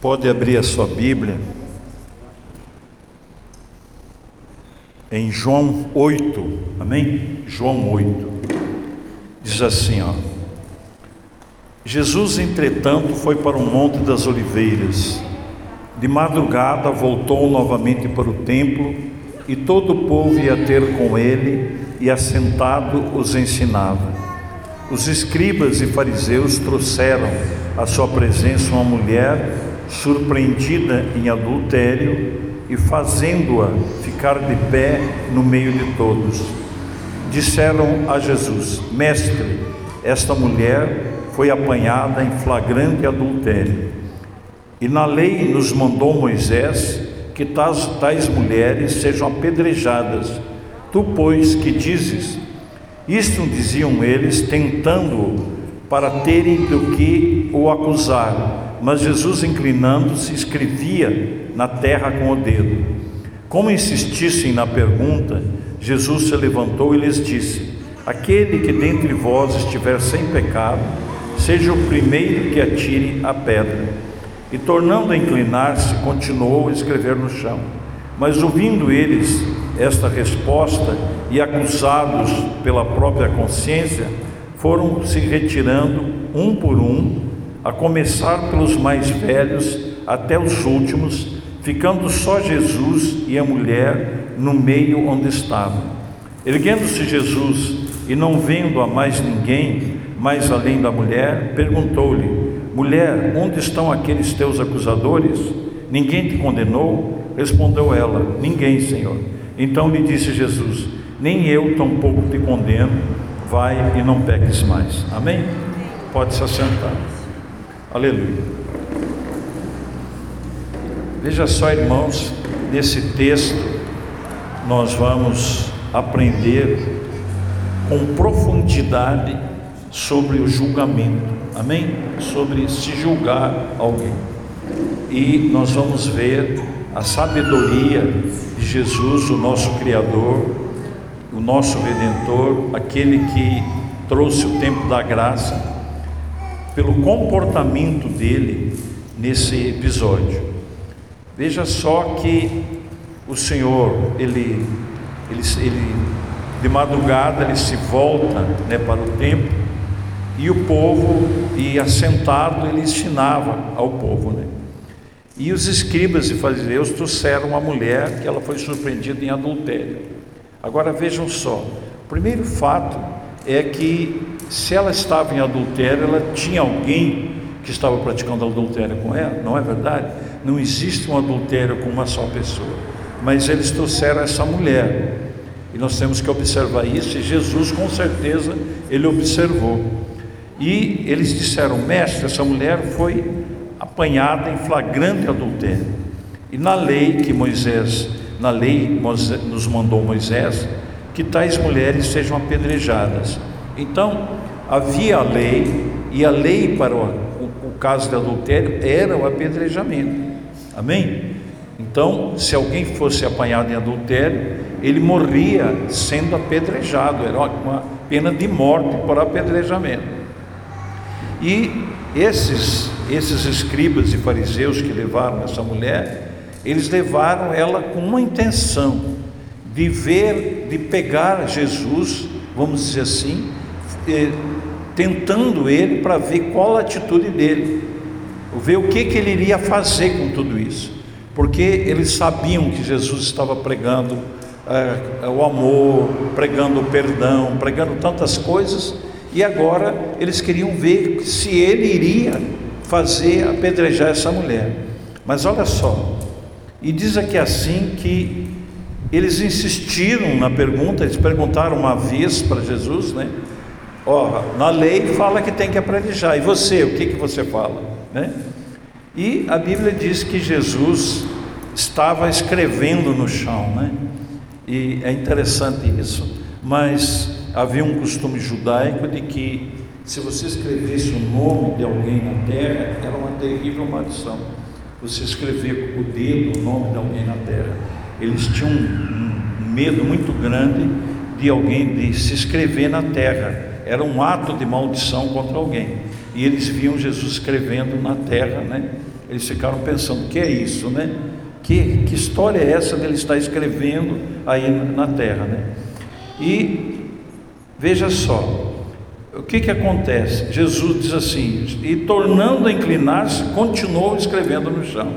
Pode abrir a sua Bíblia em João 8, amém? João 8. Diz assim, ó. Jesus, entretanto, foi para o Monte das Oliveiras. De madrugada voltou novamente para o templo, e todo o povo ia ter com ele, e assentado os ensinava. Os escribas e fariseus trouxeram à sua presença uma mulher surpreendida em adultério e fazendo-a ficar de pé no meio de todos. Disseram a Jesus: Mestre, esta mulher foi apanhada em flagrante adultério. E na lei nos mandou Moisés que tais, tais mulheres sejam apedrejadas. Tu, pois, que dizes? Isto diziam eles, tentando-o para terem do que o acusar. Mas Jesus, inclinando-se, escrevia na terra com o dedo. Como insistissem na pergunta, Jesus se levantou e lhes disse: Aquele que dentre vós estiver sem pecado, seja o primeiro que atire a pedra. E tornando a inclinar-se, continuou a escrever no chão. Mas ouvindo eles esta resposta e acusados pela própria consciência, foram se retirando um por um a começar pelos mais velhos até os últimos, ficando só Jesus e a mulher no meio onde estavam. Erguendo-se Jesus e não vendo a mais ninguém, mais além da mulher, perguntou-lhe: Mulher, onde estão aqueles teus acusadores? Ninguém te condenou? Respondeu ela: Ninguém, Senhor. Então lhe disse Jesus: Nem eu tampouco te condeno, vai e não peques mais. Amém? Pode se assentar. Aleluia. Veja só, irmãos, nesse texto nós vamos aprender com profundidade sobre o julgamento, amém? Sobre se julgar alguém. E nós vamos ver a sabedoria de Jesus, o nosso Criador, o nosso Redentor, aquele que trouxe o tempo da graça pelo comportamento dele nesse episódio. Veja só que o Senhor, ele, ele, ele de madrugada ele se volta né, para o templo e o povo, e assentado, ele ensinava ao povo. Né? E os escribas e fariseus trouxeram uma mulher que ela foi surpreendida em adultério. Agora vejam só, o primeiro fato é que se ela estava em adultério, ela tinha alguém que estava praticando adultério com ela, não é verdade? Não existe um adultério com uma só pessoa, mas eles trouxeram essa mulher, e nós temos que observar isso, e Jesus com certeza ele observou. E eles disseram: Mestre, essa mulher foi apanhada em flagrante adultério. E na lei que Moisés, na lei nos mandou Moisés, que tais mulheres sejam apedrejadas. Então, havia a lei, e a lei para o, o, o caso de adultério era o apedrejamento. Amém? Então, se alguém fosse apanhado em adultério, ele morria sendo apedrejado, era uma pena de morte por apedrejamento. E esses, esses escribas e fariseus que levaram essa mulher, eles levaram ela com uma intenção de ver, de pegar Jesus, vamos dizer assim, tentando ele para ver qual a atitude dele, ver o que, que ele iria fazer com tudo isso, porque eles sabiam que Jesus estava pregando eh, o amor, pregando o perdão, pregando tantas coisas, e agora eles queriam ver se ele iria fazer apedrejar essa mulher. Mas olha só, e diz aqui assim que eles insistiram na pergunta, eles perguntaram uma vez para Jesus, né? Ó, na lei fala que tem que apedrejar. E você, o que, que você fala? Né? E a Bíblia diz que Jesus estava escrevendo no chão, né? E é interessante isso. Mas havia um costume judaico de que se você escrevesse o nome de alguém na terra, era uma terrível maldição. Você escrever com o dedo o nome de alguém na terra. Eles tinham um, medo muito grande de alguém de se escrever na terra era um ato de maldição contra alguém. E eles viam Jesus escrevendo na terra, né? Eles ficaram pensando: que é isso, né? Que, que história é essa dele estar escrevendo aí na terra, né? E veja só, o que que acontece? Jesus diz assim: e tornando a inclinar-se, continuou escrevendo no chão.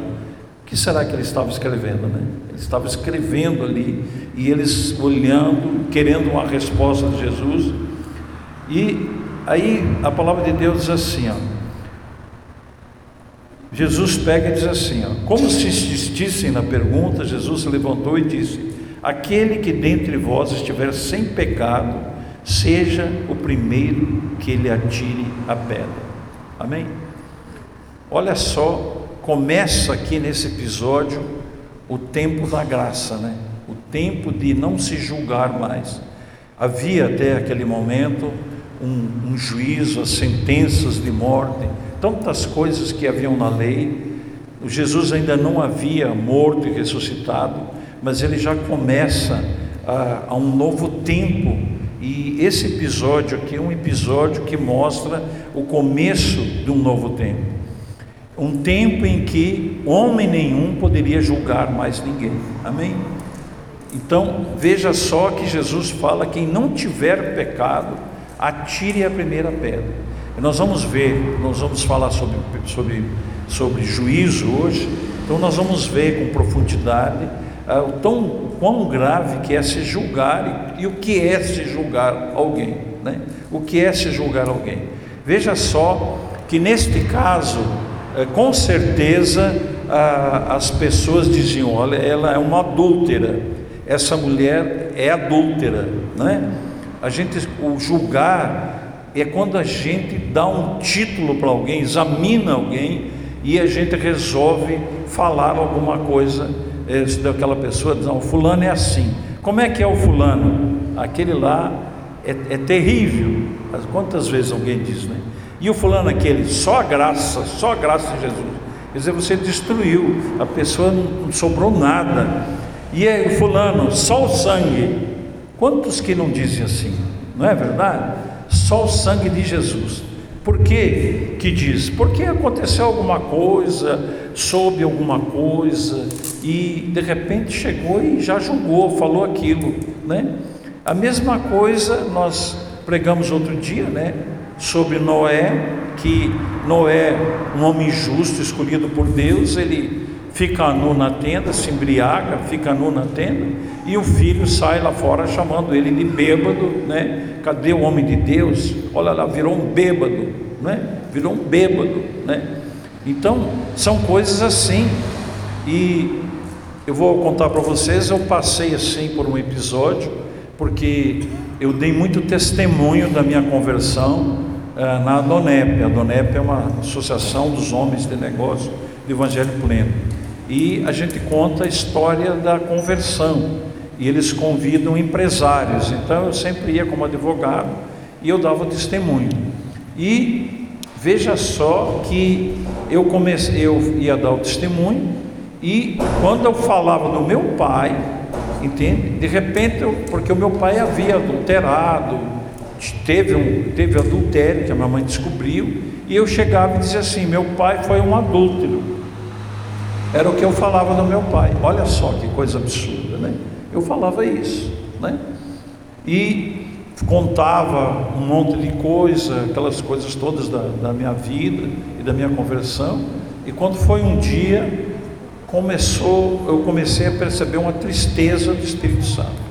O que será que ele estava escrevendo, né? Ele estava escrevendo ali e eles olhando, querendo uma resposta de Jesus. E aí a palavra de Deus diz assim, ó. Jesus pega e diz assim, ó, como se insistissem na pergunta, Jesus se levantou e disse: Aquele que dentre vós estiver sem pecado, seja o primeiro que lhe atire a pedra. Amém? Olha só, começa aqui nesse episódio o tempo da graça, né? O tempo de não se julgar mais. Havia até aquele momento um, um juízo, as sentenças de morte, tantas coisas que haviam na lei. Jesus ainda não havia morto e ressuscitado, mas ele já começa a, a um novo tempo e esse episódio aqui é um episódio que mostra o começo de um novo tempo. Um tempo em que homem nenhum poderia julgar mais ninguém. Amém? Então, veja só que Jesus fala: quem não tiver pecado, atire a primeira pedra. E nós vamos ver, nós vamos falar sobre, sobre, sobre juízo hoje, então nós vamos ver com profundidade ah, o tão quão grave que é se julgar e, e, o que é se julgar alguém, né? O que é se julgar alguém? Veja só que neste caso, eh, com certeza, ah, as pessoas diziam: olha, ela é uma adúltera, essa mulher é adúltera, né? A gente, o julgar é quando a gente dá um título para alguém, examina alguém e a gente resolve falar alguma coisa daquela pessoa, diz, não, o fulano é assim. Como é que é o fulano? Aquele lá é, é terrível. Quantas vezes alguém diz, né? E o fulano aquele, só a graça, só a graça de Jesus. Quer dizer, você destruiu, a pessoa não sobrou nada. E aí, o fulano, só o sangue. Quantos que não dizem assim? Não é verdade? Só o sangue de Jesus. Por que que diz? Porque aconteceu alguma coisa, soube alguma coisa e de repente chegou e já julgou, falou aquilo, né? A mesma coisa nós pregamos outro dia, né? Sobre Noé, que Noé, um homem justo, escolhido por Deus, ele fica nu na tenda, se embriaga, fica nu na tenda, e o filho sai lá fora chamando ele de bêbado, né? Cadê o homem de Deus? Olha lá, virou um bêbado, né? Virou um bêbado, né? Então, são coisas assim. E eu vou contar para vocês, eu passei assim por um episódio, porque eu dei muito testemunho da minha conversão uh, na Donep. A Donep é uma associação dos homens de negócio do Evangelho Pleno. E a gente conta a história da conversão. E eles convidam empresários. Então eu sempre ia como advogado e eu dava testemunho. E veja só que eu comecei, eu ia dar o testemunho e quando eu falava do meu pai, entende? De repente, eu, porque o meu pai havia adulterado, teve um teve adultério que a minha mãe descobriu e eu chegava e dizia assim: meu pai foi um adúltero. Era o que eu falava do meu pai. Olha só que coisa absurda, né? Eu falava isso, né? E contava um monte de coisa, aquelas coisas todas da, da minha vida e da minha conversão. E quando foi um dia, começou, eu comecei a perceber uma tristeza do Espírito Santo.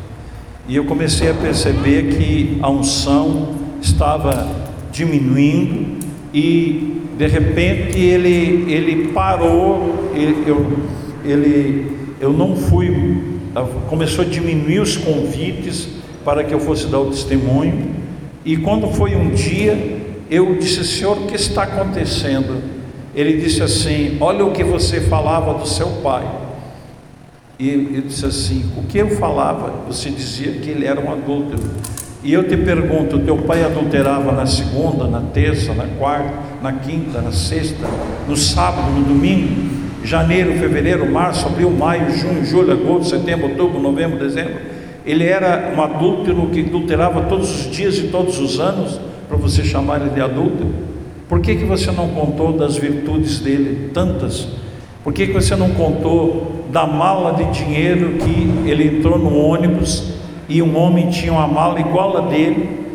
E eu comecei a perceber que a unção estava diminuindo e de repente ele, ele parou, eu, ele, eu não fui, começou a diminuir os convites para que eu fosse dar o testemunho. E quando foi um dia, eu disse: Senhor, o que está acontecendo? Ele disse assim: Olha o que você falava do seu pai. E ele disse assim: O que eu falava? Você dizia que ele era um adúltero. E eu te pergunto: teu pai adulterava na segunda, na terça, na quarta, na quinta, na sexta, no sábado, no domingo? Janeiro, fevereiro, março, abril, maio, junho, julho, agosto, setembro, outubro, novembro, dezembro ele era um adúltero que adulterava todos os dias e todos os anos, para você chamar ele de adúltero. Por que, que você não contou das virtudes dele, tantas? Por que, que você não contou da mala de dinheiro que ele entrou no ônibus e um homem tinha uma mala igual a dele?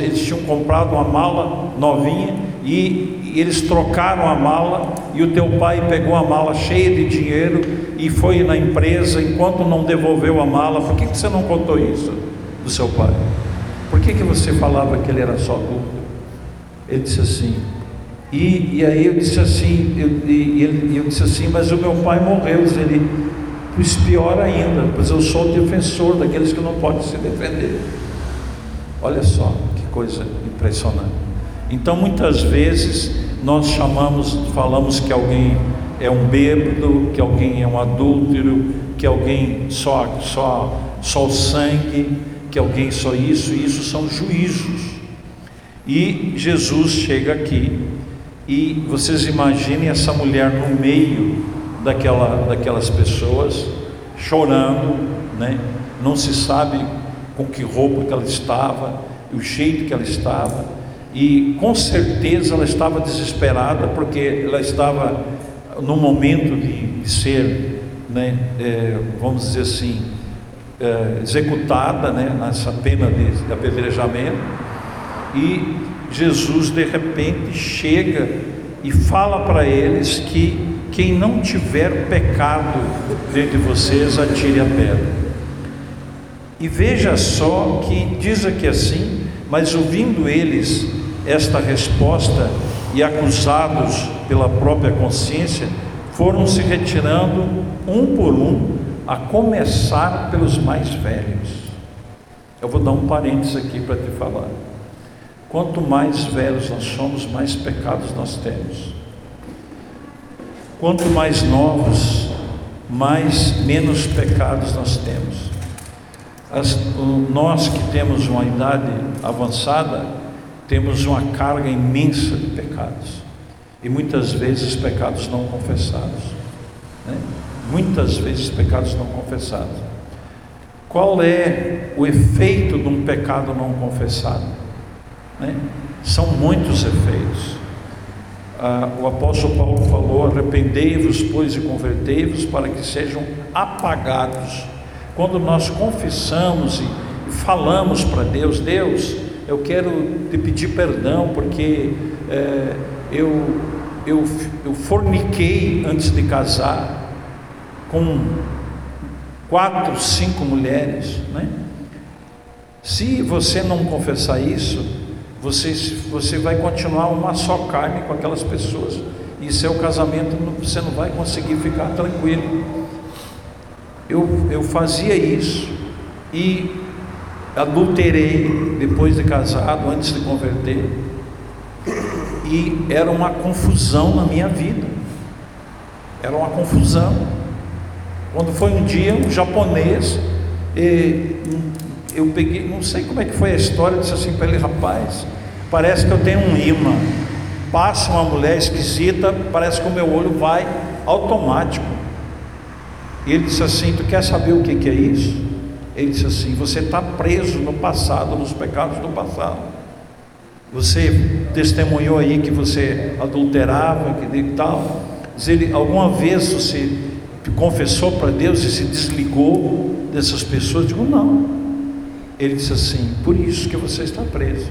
Eles tinham comprado uma mala novinha e eles trocaram a mala e o teu pai pegou a mala cheia de dinheiro e foi na empresa enquanto não devolveu a mala. Por que, você não contou isso do seu pai? Por que, que você falava que ele era só adulto? Ele disse assim, e, e aí eu disse assim, eu, e eu disse assim, mas o meu pai morreu, ele, pois pior ainda, pois eu sou o defensor daqueles que não podem se defender. Olha só que coisa impressionante. Então muitas vezes nós chamamos, falamos que alguém é um bêbado, que alguém é um adúltero, que alguém só só só o sangue, que alguém só isso, e isso são juízos. E Jesus chega aqui e vocês imaginem essa mulher no meio daquela, daquelas pessoas, chorando, né? não se sabe com que roupa que ela estava, o jeito que ela estava, e com certeza ela estava desesperada, porque ela estava no momento de, de ser, né, é, vamos dizer assim, é, executada né, nessa pena de, de apedrejamento e Jesus de repente chega e fala para eles que quem não tiver pecado dentre vocês atire a pedra. E veja só que diz aqui assim, mas ouvindo eles esta resposta e acusados pela própria consciência, foram se retirando um por um, a começar pelos mais velhos. Eu vou dar um parênteses aqui para te falar. Quanto mais velhos nós somos, mais pecados nós temos. Quanto mais novos, mais menos pecados nós temos. As, nós que temos uma idade avançada, temos uma carga imensa de pecados. E muitas vezes pecados não confessados. Né? Muitas vezes pecados não confessados. Qual é o efeito de um pecado não confessado? Né? São muitos efeitos. Ah, o apóstolo Paulo falou: arrependei-vos, pois, e convertei-vos para que sejam apagados. Quando nós confessamos e falamos para Deus: Deus, eu quero te pedir perdão porque é, eu, eu, eu forniquei antes de casar com quatro, cinco mulheres. Né? Se você não confessar isso, você, você vai continuar uma só carne com aquelas pessoas. E seu casamento você não vai conseguir ficar tranquilo. Eu, eu fazia isso e adulterei depois de casado, antes de converter. E era uma confusão na minha vida. Era uma confusão. Quando foi um dia, um japonês, eu peguei, não sei como é que foi a história, disse assim para ele, rapaz, parece que eu tenho um imã. Passa uma mulher esquisita, parece que o meu olho vai automático. E ele disse assim: Tu quer saber o que, é isso? Ele disse assim: Você está preso no passado, nos pecados do passado. Você testemunhou aí que você adulterava, que tal. Diz ele, alguma vez você confessou para Deus e se desligou dessas pessoas? Eu digo, não. Ele disse assim: Por isso que você está preso.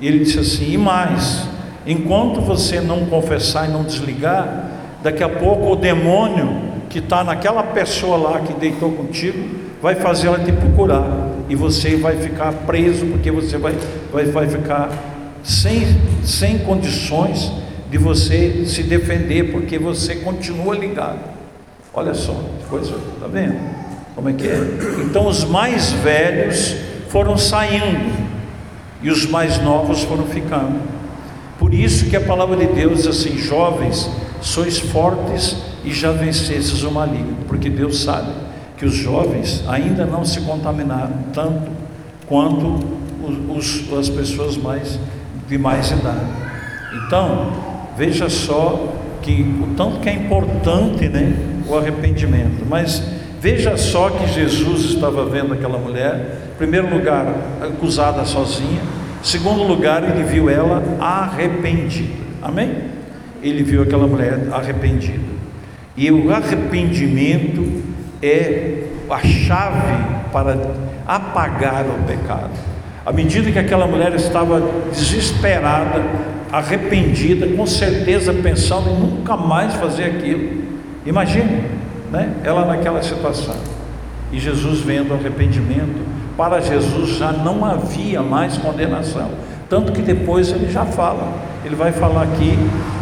E ele disse assim: E mais, enquanto você não confessar e não desligar, daqui a pouco o demônio que está naquela pessoa lá que deitou contigo vai fazer ela te procurar e você vai ficar preso porque você vai, vai, vai ficar sem, sem condições de você se defender porque você continua ligado. Olha só, coisa, tá vendo? Como é que é? Então os mais velhos foram saindo e os mais novos foram ficando. Por isso que a palavra de Deus diz assim: jovens, sois fortes e já vencestes o maligno, porque Deus sabe que os jovens ainda não se contaminaram tanto quanto os, os, as pessoas mais de mais idade. Então, veja só que o tanto que é importante, né, o arrependimento. Mas Veja só que Jesus estava vendo aquela mulher, em primeiro lugar, acusada sozinha, Segundo lugar, ele viu ela arrependida. Amém? Ele viu aquela mulher arrependida. E o arrependimento é a chave para apagar o pecado. À medida que aquela mulher estava desesperada, arrependida, com certeza pensando em nunca mais fazer aquilo. Imagine, né? Ela naquela situação. E Jesus vendo o arrependimento, para Jesus já não havia mais condenação. Tanto que depois ele já fala, ele vai falar aqui,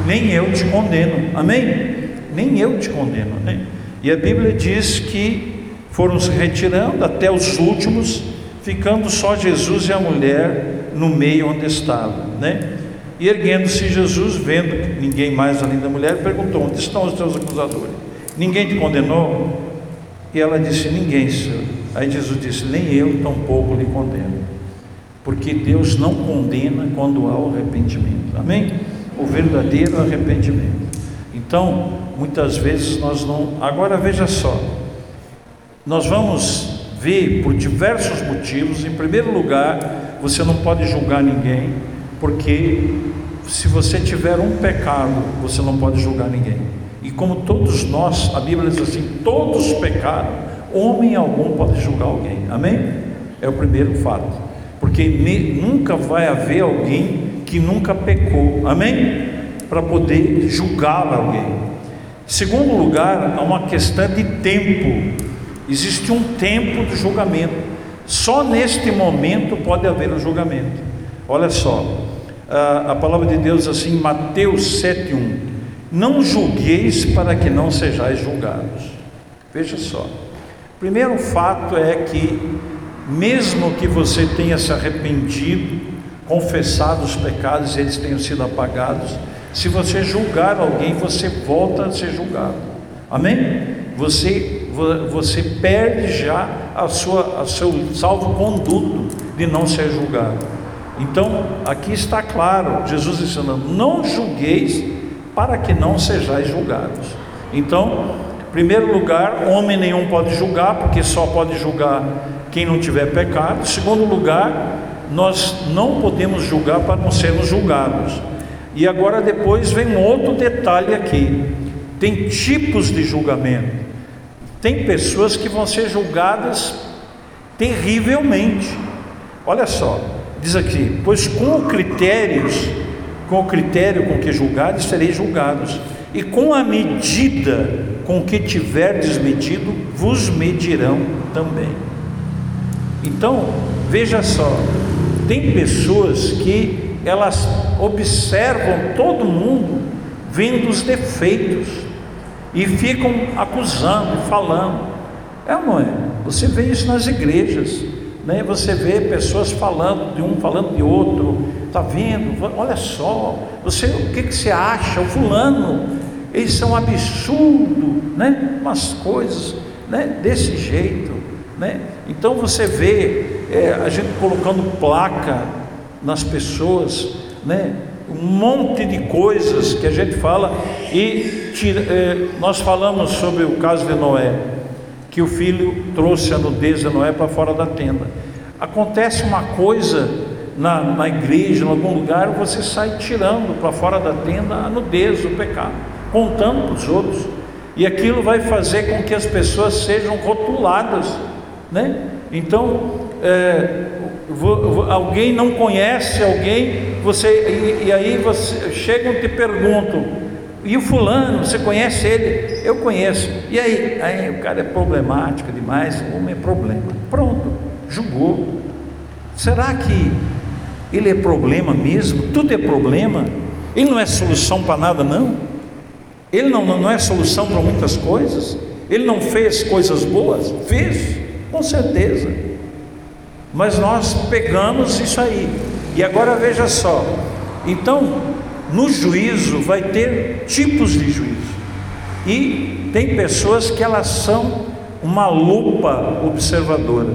nem eu te condeno, amém? Nem eu te condeno, né? E a Bíblia diz que foram se retirando até os últimos, ficando só Jesus e a mulher no meio onde estava, né? E erguendo-se Jesus, vendo ninguém mais além da mulher, perguntou: Onde estão os teus acusadores? Ninguém te condenou? E ela disse: Ninguém, Senhor. Aí Jesus disse: Nem eu tampouco lhe condeno. Porque Deus não condena quando há o arrependimento. Amém? O verdadeiro arrependimento. Então, muitas vezes nós não. Agora veja só. Nós vamos ver por diversos motivos. Em primeiro lugar, você não pode julgar ninguém, porque se você tiver um pecado, você não pode julgar ninguém. E como todos nós, a Bíblia diz assim: todos pecaram, homem algum pode julgar alguém. Amém? É o primeiro fato. Porque nunca vai haver alguém que nunca pecou. Amém? Para poder julgar alguém. Segundo lugar, há uma questão de tempo. Existe um tempo do julgamento. Só neste momento pode haver o julgamento. Olha só, a palavra de Deus assim, Mateus 7:1. Não julgueis para que não sejais julgados. Veja só. Primeiro fato é que, mesmo que você tenha se arrependido, confessado os pecados e eles tenham sido apagados, se você julgar alguém, você volta a ser julgado. Amém? Você, você perde já a sua, a seu salvo-conduto de não ser julgado. Então, aqui está claro, Jesus ensinando: não julgueis para que não sejais julgados. Então, em primeiro lugar, homem nenhum pode julgar, porque só pode julgar quem não tiver pecado. Em segundo lugar, nós não podemos julgar para não sermos julgados. E agora depois vem outro detalhe aqui. Tem tipos de julgamento. Tem pessoas que vão ser julgadas terrivelmente. Olha só, diz aqui, pois com critérios com o critério com que julgares, sereis julgados, e com a medida com que tiverdes medido, vos medirão também. Então, veja só, tem pessoas que elas observam todo mundo vendo os defeitos e ficam acusando, falando. É não é? Você vê isso nas igrejas, né? Você vê pessoas falando de um, falando de outro, Está vendo? Olha só, você, o que, que você acha? O fulano, é um absurdo, né? Umas coisas, né? Desse jeito, né? Então você vê é, a gente colocando placa nas pessoas, né? Um monte de coisas que a gente fala e tira, é, nós falamos sobre o caso de Noé, que o filho trouxe a nudez de Noé para fora da tenda. Acontece uma coisa na, na igreja, em algum lugar, você sai tirando para fora da tenda a nudez, o pecado, contando para os outros. E aquilo vai fazer com que as pessoas sejam rotuladas, né? Então, é, alguém não conhece alguém, você e, e, aí você chegam e te perguntam, e o fulano, você conhece ele? Eu conheço. E aí? Aí o cara é problemático demais, o homem é problema. Pronto, julgou. Será que ele é problema mesmo, tudo é problema. Ele não é solução para nada, não. Ele não, não é solução para muitas coisas. Ele não fez coisas boas? Fez, com certeza. Mas nós pegamos isso aí. E agora veja só. Então, no juízo vai ter tipos de juízo. E tem pessoas que elas são uma lupa observadora.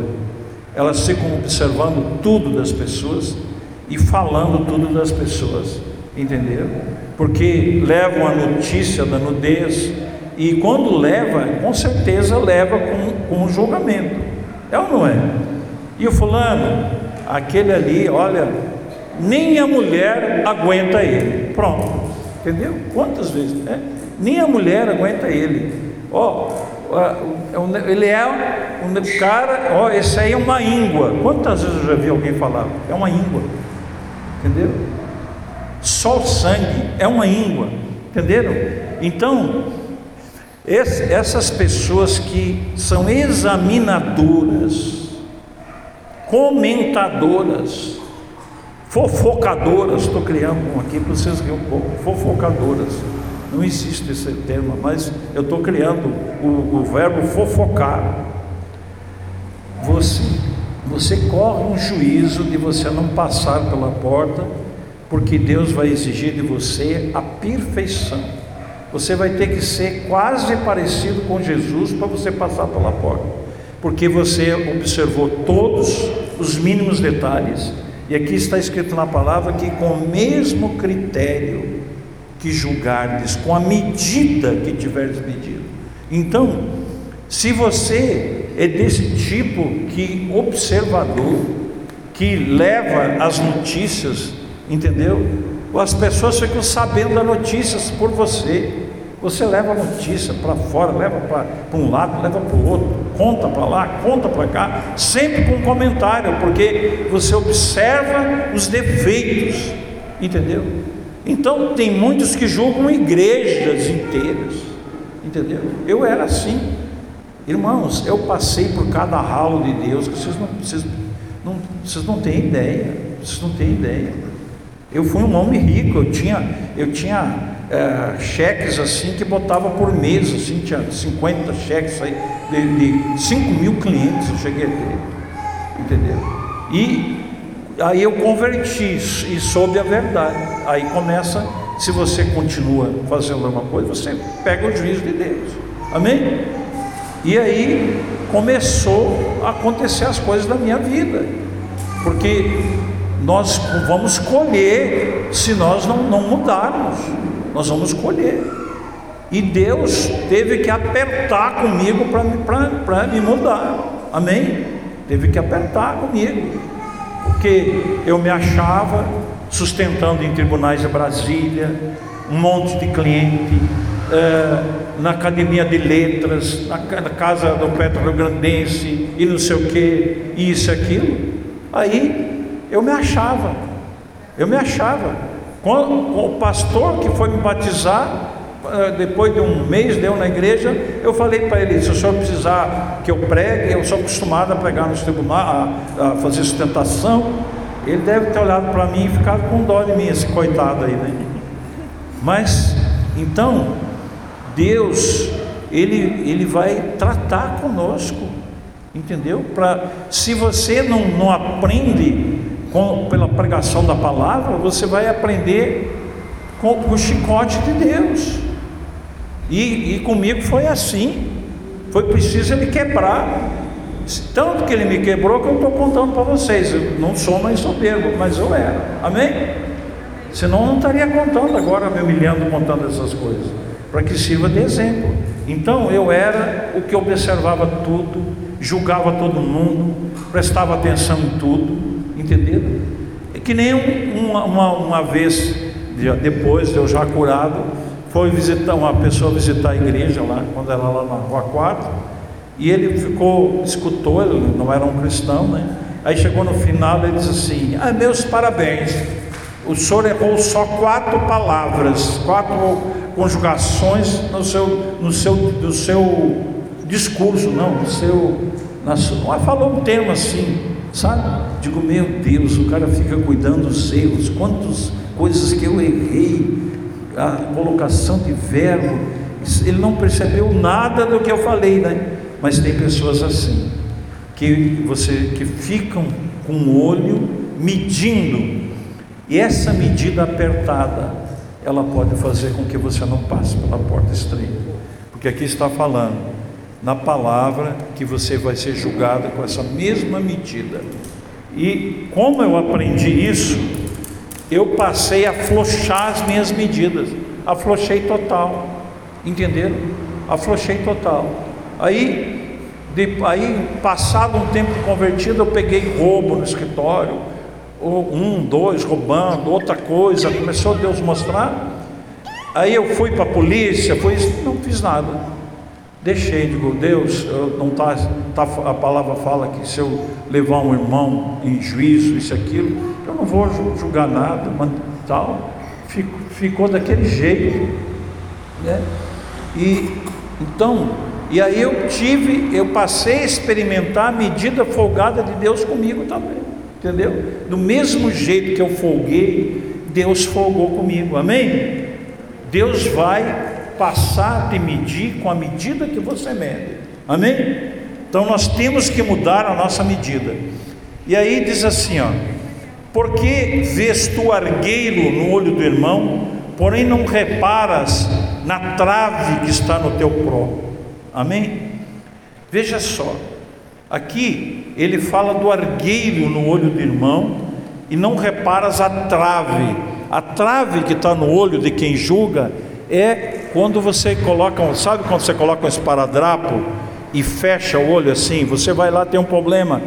Elas ficam observando tudo das pessoas e falando tudo das pessoas, entenderam? Porque levam a notícia da nudez e quando leva, com certeza leva com, com um julgamento, é ou não é? E o fulano, aquele ali, olha, nem a mulher aguenta ele. Pronto, entendeu? Quantas vezes? Né? Nem a mulher aguenta ele. Ó, é ele é um cara, ó, esse aí é uma íngua. Quantas vezes eu já vi alguém falar? É uma íngua, entendeu? Só o sangue é uma íngua, entenderam? Então, esse, essas pessoas que são examinadoras, comentadoras, fofocadoras, estou criando um aqui para vocês verem um pouco, fofocadoras, não existe esse termo, mas eu estou criando o, o verbo fofocar. Você, você corre um juízo de você não passar pela porta, porque Deus vai exigir de você a perfeição. Você vai ter que ser quase parecido com Jesus para você passar pela porta, porque você observou todos os mínimos detalhes, e aqui está escrito na palavra que com o mesmo critério que julgardes, com a medida que tiveres medido. Então, se você é desse tipo que observador, que leva as notícias, entendeu? As pessoas ficam sabendo das notícias por você. Você leva a notícia para fora, leva para um lado, leva para o outro, conta para lá, conta para cá, sempre com comentário, porque você observa os defeitos, entendeu? Então tem muitos que julgam igrejas inteiras, entendeu? Eu era assim, irmãos, eu passei por cada ralo de Deus que vocês não, vocês não, vocês não têm ideia, vocês não têm ideia. Eu fui um homem rico, eu tinha, eu tinha é, cheques assim que botava por mês, assim, tinha 50 cheques aí, de, de 5 mil clientes eu cheguei a ter, entendeu? E aí eu converti e soube a verdade. Aí começa, se você continua fazendo alguma coisa, você pega o juízo de Deus. Amém? E aí começou a acontecer as coisas da minha vida. Porque nós vamos colher se nós não, não mudarmos, nós vamos colher. E Deus teve que apertar comigo para me mudar, amém? Teve que apertar comigo, porque eu me achava sustentando em tribunais de Brasília, um monte de cliente, é, na academia de letras, na, na casa do Petro Grandense, e não sei o que, isso e aquilo. Aí eu me achava, eu me achava. Quando o pastor que foi me batizar, eh, depois de um mês deu na igreja, eu falei para ele: se o senhor precisar que eu pregue, eu sou acostumado a pregar nos tribunais, a, a fazer sustentação. Ele deve ter olhado para mim e ficado com dó de mim, esse coitado aí, né? Mas, então, Deus, Ele, ele vai tratar conosco, entendeu? Pra, se você não, não aprende com, pela pregação da palavra, você vai aprender com, com o chicote de Deus. E, e comigo foi assim. Foi preciso ele quebrar. Tanto que ele me quebrou que eu estou contando para vocês. Eu não sou mais soberbo, mas eu era. Amém? Senão eu não estaria contando agora, me humilhando, contando essas coisas. Para que sirva de exemplo. Então eu era o que observava tudo, julgava todo mundo, prestava atenção em tudo Entenderam? É que nem uma, uma, uma vez, depois de eu já curado, foi visitar uma pessoa visitar a igreja lá, quando era lá na rua 4, e ele ficou, escutou, ele não era um cristão, né? Aí chegou no final e disse assim: Ah, meus parabéns, o senhor errou só quatro palavras, quatro conjugações no seu, no seu, no seu discurso, não, no seu. Na falou um termo assim, Sabe? Digo, meu Deus, o cara fica cuidando dos erros, quantas coisas que eu errei, a colocação de verbo, ele não percebeu nada do que eu falei, né? Mas tem pessoas assim, que você que ficam com o olho medindo, e essa medida apertada, ela pode fazer com que você não passe pela porta estreita. Porque aqui está falando na palavra que você vai ser julgado com essa mesma medida. E como eu aprendi isso, eu passei a aflochar as minhas medidas, aflochei total, entenderam? Aflochei total. Aí, de, aí passado um tempo convertido, eu peguei roubo no escritório, um, dois roubando, outra coisa, começou Deus mostrar. Aí eu fui para a polícia, fui, não fiz nada. Deixei, digo, Deus, não tá, tá, a palavra fala que se eu levar um irmão em juízo, isso aquilo, eu não vou julgar nada, mas tal. Ficou, ficou daquele jeito, né? E então, e aí eu tive, eu passei a experimentar a medida folgada de Deus comigo também, entendeu? Do mesmo jeito que eu folguei, Deus folgou comigo, amém? Deus vai passar a te medir com a medida que você mede, amém? Então nós temos que mudar a nossa medida. E aí diz assim, ó: Por que vês tu argueiro no olho do irmão, porém não reparas na trave que está no teu próprio? Amém? Veja só, aqui ele fala do argueiro no olho do irmão e não reparas a trave. A trave que está no olho de quem julga é quando você coloca, sabe quando você coloca um esparadrapo e fecha o olho assim? Você vai lá tem um problema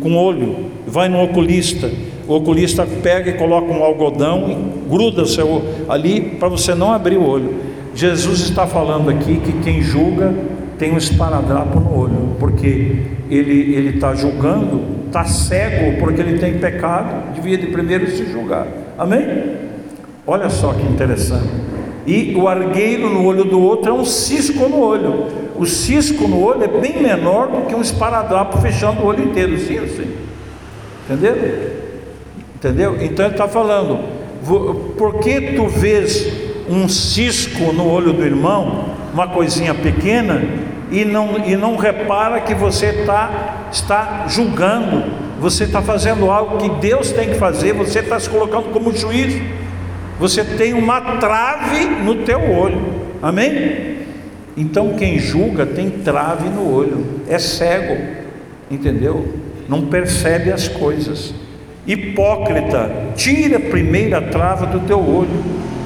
com o olho, vai no oculista. O oculista pega e coloca um algodão e gruda seu ali para você não abrir o olho. Jesus está falando aqui que quem julga tem um esparadrapo no olho, porque ele ele está julgando, está cego porque ele tem pecado, devia de primeiro se julgar. Amém? Olha só que interessante. E o argueiro no olho do outro é um cisco no olho. O cisco no olho é bem menor do que um esparadrapo fechando o olho inteiro. Sim, sim. Entendeu? Entendeu? Então ele está falando, por que tu vês um cisco no olho do irmão, uma coisinha pequena, e não, e não repara que você tá, está julgando, você está fazendo algo que Deus tem que fazer, você está se colocando como juiz, você tem uma trave no teu olho, amém? Então quem julga tem trave no olho, é cego, entendeu? Não percebe as coisas. Hipócrita, tira a primeira trava do teu olho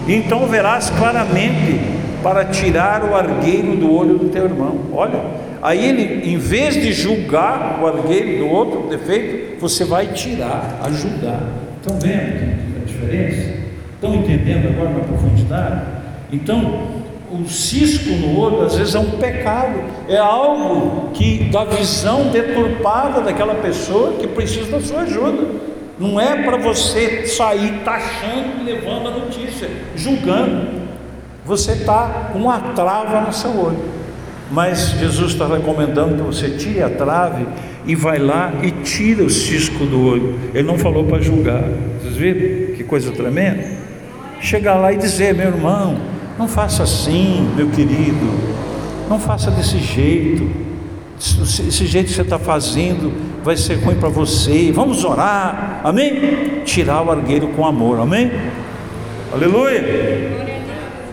então verás claramente para tirar o argueiro do olho do teu irmão. Olha, aí ele, em vez de julgar o argueiro do outro defeito, você vai tirar, ajudar. Estão vendo a diferença? Estão entendendo agora na profundidade? Então, o cisco no olho às vezes é um pecado, é algo que da visão deturpada daquela pessoa que precisa da sua ajuda. Não é para você sair taxando, levando a notícia, julgando. Você está com uma trava no seu olho. Mas Jesus está recomendando que você tire a trave e vai lá e tira o cisco do olho. Ele não falou para julgar. Vocês viram que coisa tremenda? Chegar lá e dizer, meu irmão, não faça assim, meu querido, não faça desse jeito. Esse jeito que você está fazendo vai ser ruim para você. Vamos orar, amém? Tirar o argueiro com amor, amém? Aleluia.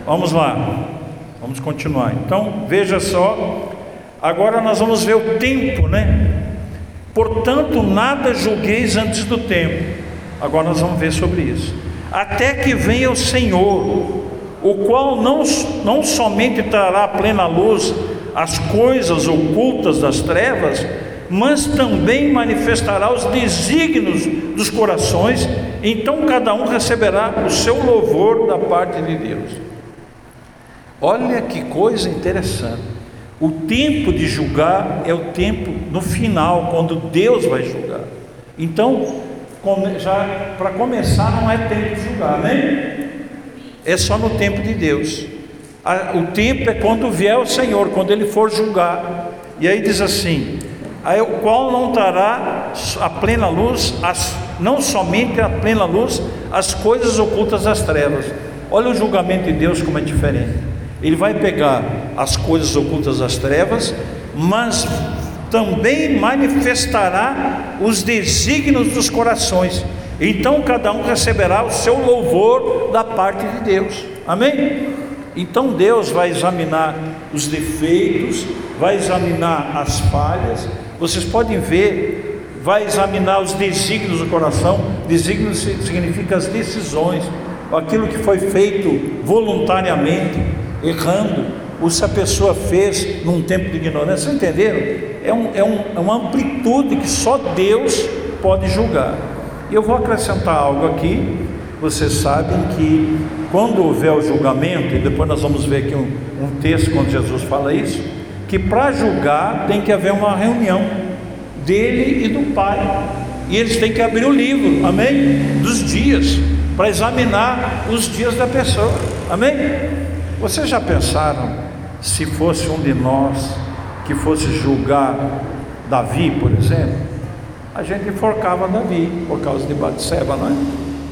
Vamos lá, vamos continuar. Então veja só, agora nós vamos ver o tempo, né? Portanto, nada julgueis antes do tempo. Agora nós vamos ver sobre isso. Até que venha o Senhor, o qual não, não somente trará plena luz as coisas ocultas das trevas, mas também manifestará os desígnios dos corações, então cada um receberá o seu louvor da parte de Deus. Olha que coisa interessante. O tempo de julgar é o tempo no final, quando Deus vai julgar. Então, já para começar, não é tempo de julgar, amém? É só no tempo de Deus. O tempo é quando vier o Senhor, quando Ele for julgar. E aí diz assim: o qual não dará a plena luz, as, não somente a plena luz, as coisas ocultas das trevas. Olha o julgamento de Deus como é diferente. Ele vai pegar as coisas ocultas das trevas, mas também manifestará os desígnios dos corações. Então cada um receberá o seu louvor da parte de Deus. Amém? Então Deus vai examinar os defeitos, vai examinar as falhas, vocês podem ver, vai examinar os desígnios do coração. Desígnios significa as decisões, aquilo que foi feito voluntariamente, errando, ou se a pessoa fez num tempo de ignorância. Entenderam? É, um, é, um, é uma amplitude que só Deus pode julgar. Eu vou acrescentar algo aqui. Vocês sabem que quando houver o julgamento, e depois nós vamos ver aqui um, um texto quando Jesus fala isso, que para julgar tem que haver uma reunião dele e do Pai. E eles têm que abrir o livro, amém? Dos dias, para examinar os dias da pessoa, amém? Vocês já pensaram se fosse um de nós que fosse julgar Davi, por exemplo? A gente enforcava Davi por causa de Batseba, não é?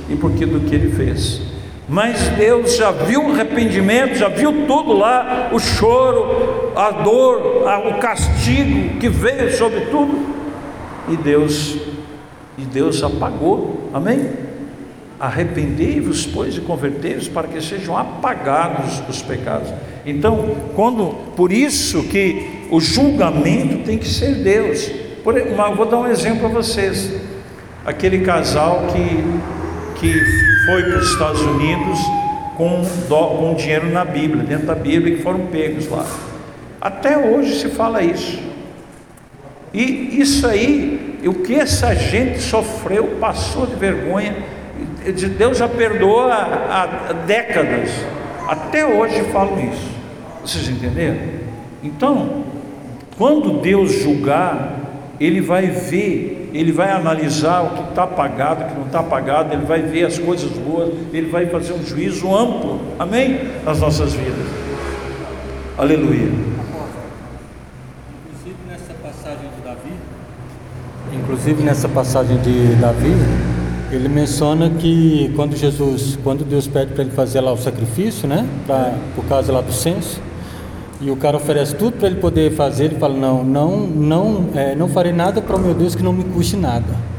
E por que do que ele fez. Mas Deus já viu o arrependimento, já viu tudo lá, o choro, a dor, o castigo que veio sobre tudo. E Deus e Deus apagou. Amém? Arrependei-vos, pois, e convertei-vos para que sejam apagados os pecados. Então, quando por isso que o julgamento tem que ser Deus. Por, vou dar um exemplo para vocês. Aquele casal que, que foi para os Estados Unidos com, com dinheiro na Bíblia, dentro da Bíblia, que foram pegos lá. Até hoje se fala isso. E isso aí, o que essa gente sofreu, passou de vergonha, Deus já perdoa há, décadas, até hoje falam isso. Vocês entenderam? Então, quando Deus julgar, Ele vai ver, Ele vai analisar o que está pagado, o que não está pagado, Ele vai ver as coisas boas, Ele vai fazer um juízo amplo, amém? Nas nossas vidas. Aleluia. Inclusive nessa passagem de Davi, ele menciona que quando Jesus, quando Deus pede para ele fazer lá o sacrifício, né, pra, por causa lá do censo, e o cara oferece tudo para ele poder fazer, ele fala não, não, não, é, não farei nada para o meu Deus que não me custe nada.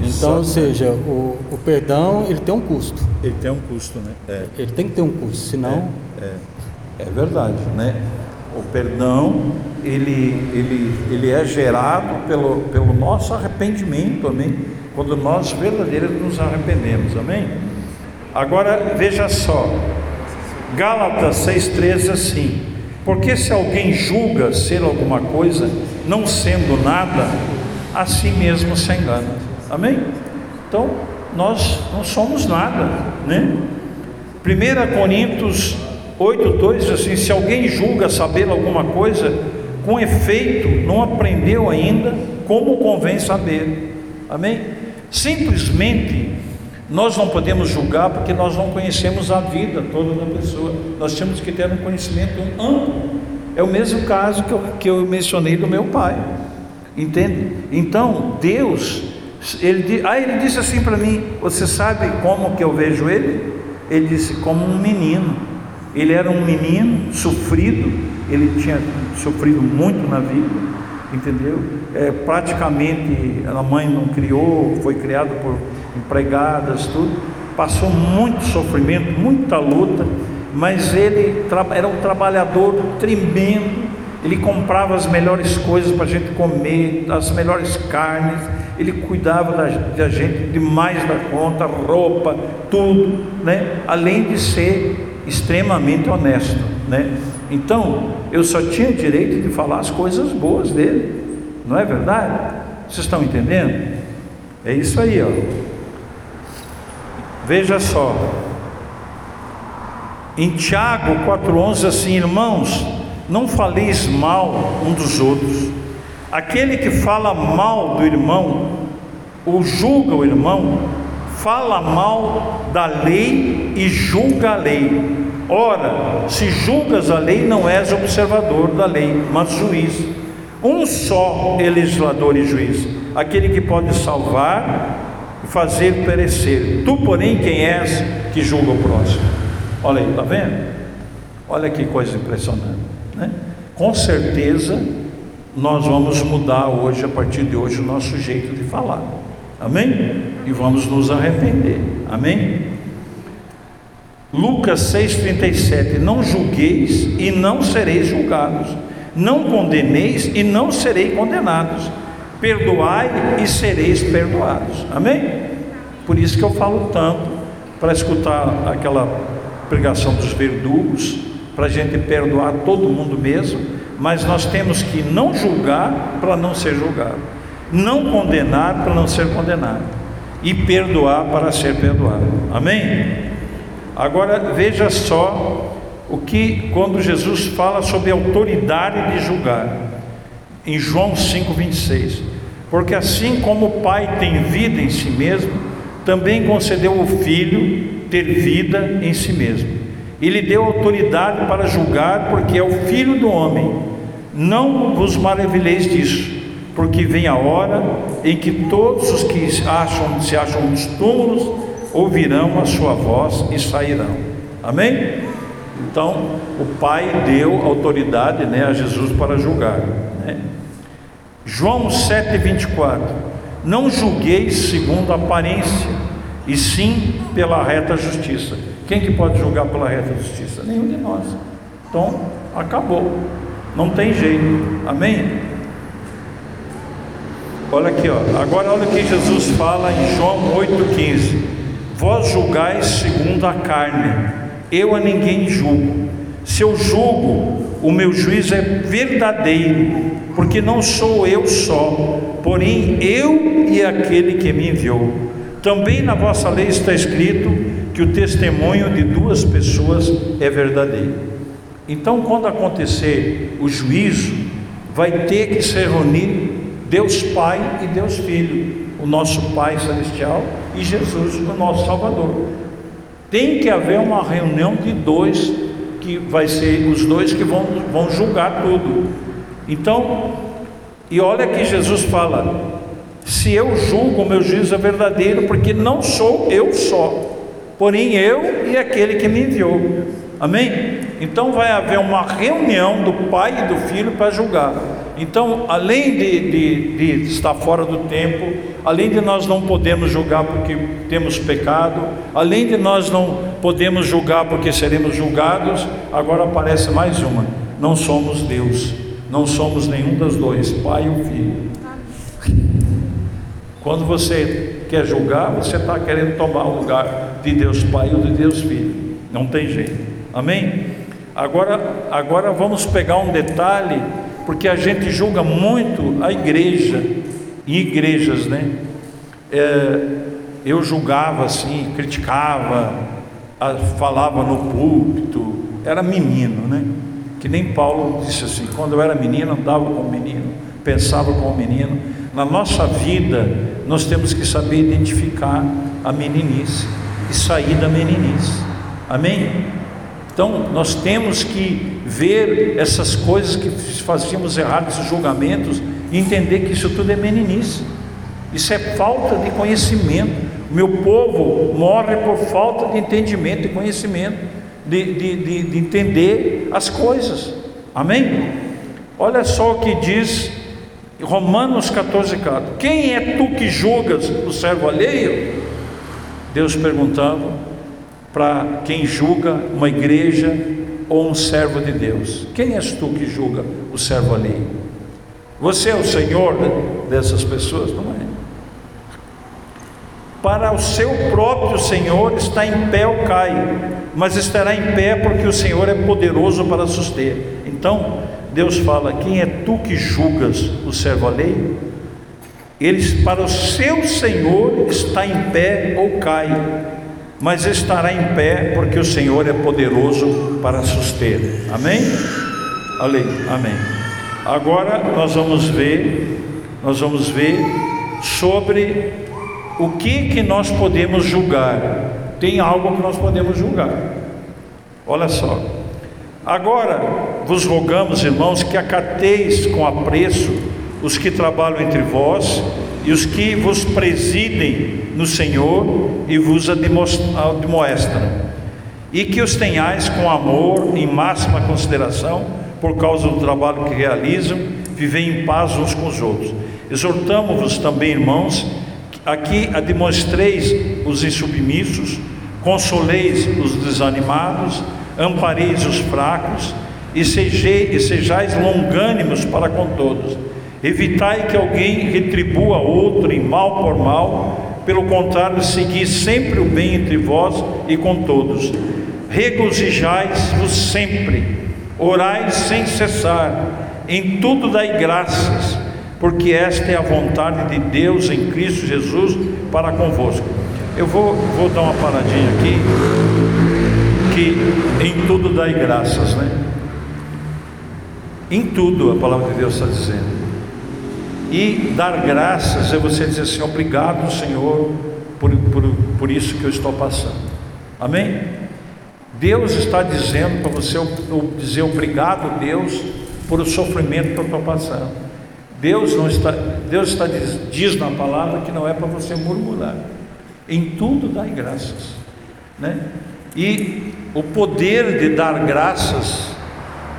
Então, ou seja, o, o, perdão ele tem um custo. Ele tem um custo, né? É. Ele tem que ter um custo, senão. É, é, é verdade, né? O perdão ele, ele, ele é gerado pelo, pelo nosso arrependimento, amém? Quando nós verdadeiramente nos arrependemos, amém? Agora veja só, Gálatas 6,13 assim: Porque se alguém julga ser alguma coisa, não sendo nada, a si mesmo se engana, amém? Então, nós não somos nada, né? 1 Coríntios 8,2 diz assim: Se alguém julga saber alguma coisa, com efeito, não aprendeu ainda como convém saber. Amém? Simplesmente, nós não podemos julgar porque nós não conhecemos a vida toda da pessoa. Nós temos que ter um conhecimento amplo. É o mesmo caso que eu, que eu mencionei do meu pai. Entende? Então, Deus, ele, ah, ele disse assim para mim: Você sabe como que eu vejo ele? Ele disse: Como um menino. Ele era um menino sofrido, ele tinha sofrido muito na vida, entendeu? É, praticamente a mãe não criou, foi criado por empregadas, tudo. Passou muito sofrimento, muita luta, mas ele era um trabalhador tremendo. Ele comprava as melhores coisas para a gente comer, as melhores carnes. Ele cuidava da, da gente demais da conta, roupa, tudo, né? Além de ser extremamente honesto, né? Então, eu só tinha direito de falar as coisas boas dele, não é verdade? Vocês estão entendendo? É isso aí, ó. Veja só. Em Tiago 4,11 assim, irmãos, não faleis mal um dos outros. Aquele que fala mal do irmão, ou julga o irmão, fala mal da lei e julga a lei. Ora, se julgas a lei, não és observador da lei, mas juiz. Um só é legislador e juiz, aquele que pode salvar e fazer perecer. Tu, porém, quem és que julga o próximo? Olha aí, está vendo? Olha que coisa impressionante. Né? Com certeza, nós vamos mudar hoje, a partir de hoje, o nosso jeito de falar. Amém? E vamos nos arrepender. Amém? Lucas 6,37: Não julgueis e não sereis julgados, não condeneis e não serei condenados, perdoai e sereis perdoados. Amém? Por isso que eu falo tanto para escutar aquela pregação dos verdugos, para a gente perdoar todo mundo mesmo, mas nós temos que não julgar para não ser julgado, não condenar para não ser condenado. e perdoar para ser perdoado. Amém? Agora veja só o que quando Jesus fala sobre a autoridade de julgar, em João 5:26. Porque assim como o Pai tem vida em si mesmo, também concedeu ao Filho ter vida em si mesmo. E lhe deu autoridade para julgar, porque é o Filho do homem. Não vos maravilheis disso, porque vem a hora em que todos os que acham, se acham nos túmulos ouvirão a sua voz e sairão. Amém? Então, o Pai deu autoridade né, a Jesus para julgar. Né? João 7,24: Não julgueis segundo a aparência, e sim pela reta justiça. Quem que pode julgar pela reta justiça? Nenhum de nós. Então, acabou. Não tem jeito. Amém? Olha aqui, ó. agora olha o que Jesus fala em João 8,15: Vós julgais segundo a carne, eu a ninguém julgo. Se eu julgo, o meu juízo é verdadeiro, porque não sou eu só, porém eu e aquele que me enviou. Também na vossa lei está escrito que o testemunho de duas pessoas é verdadeiro. Então, quando acontecer o juízo, vai ter que se reunir Deus Pai e Deus Filho, o nosso Pai Celestial e Jesus, o nosso Salvador. Tem que haver uma reunião de dois, que vai ser os dois que vão, vão julgar tudo. Então, e olha que Jesus fala: se eu julgo, meu juízo é verdadeiro, porque não sou eu só, porém eu e aquele que me enviou. Amém? Então vai haver uma reunião do Pai e do Filho para julgar. Então, além de, de, de, estar fora do tempo, além de nós não podemos julgar porque temos pecado, além de nós não podemos julgar porque seremos julgados, agora aparece mais uma: não somos Deus, não somos nenhum dos dois, Pai ou Filho. Quando você quer julgar, você está querendo tomar o lugar de Deus Pai ou de Deus Filho, não tem jeito, amém? Agora, agora vamos pegar um detalhe porque a gente julga muito a igreja, e igrejas, né? É, eu julgava assim, criticava, falava no púlpito, era menino, né? Que nem Paulo disse assim: quando eu era menino, andava como menino, pensava como menino. Na nossa vida, nós temos que saber identificar a meninice e sair da meninice. Amém? Então, nós temos que ver essas coisas que fazíamos errado, esses julgamentos, e entender que isso tudo é meninice. Isso é falta de conhecimento. O meu povo morre por falta de entendimento e conhecimento, de, de, de, de entender as coisas. Amém? Olha só o que diz Romanos 14, 4. Quem é tu que julgas o servo alheio? Deus perguntando para quem julga uma igreja ou um servo de Deus? Quem és tu que julga o servo ali? Você é o Senhor dessas pessoas? Não é. Para o seu próprio Senhor está em pé ou cai, mas estará em pé porque o Senhor é poderoso para suster. Então, Deus fala: Quem é tu que julgas o servo alheio? Eles, para o seu Senhor está em pé ou cai, mas estará em pé, porque o Senhor é poderoso para suster. Amém? Amém. Amém. Agora nós vamos ver, nós vamos ver sobre o que que nós podemos julgar. Tem algo que nós podemos julgar. Olha só. Agora vos rogamos, irmãos, que acateis com apreço os que trabalham entre vós e os que vos presidem no Senhor e vos admoestam, e que os tenhais com amor em máxima consideração, por causa do trabalho que realizam, vivem em paz uns com os outros. Exortamos-vos também, irmãos, a que demonstreis os insubmissos, consoleis os desanimados, ampareis os fracos e sejais longânimos para com todos Evitai que alguém retribua outro em mal por mal, pelo contrário, segui sempre o bem entre vós e com todos. Regozijais-vos sempre, orai sem cessar, em tudo dai graças, porque esta é a vontade de Deus em Cristo Jesus para convosco. Eu vou, vou dar uma paradinha aqui, que em tudo dai graças, né? Em tudo a palavra de Deus está dizendo. E dar graças é você dizer assim: obrigado, Senhor, por, por, por isso que eu estou passando. Amém? Deus está dizendo para você dizer obrigado, Deus, por o sofrimento que eu estou passando. Deus não está, Deus está diz, diz na palavra que não é para você murmurar. Em tudo dá graças, né? E o poder de dar graças,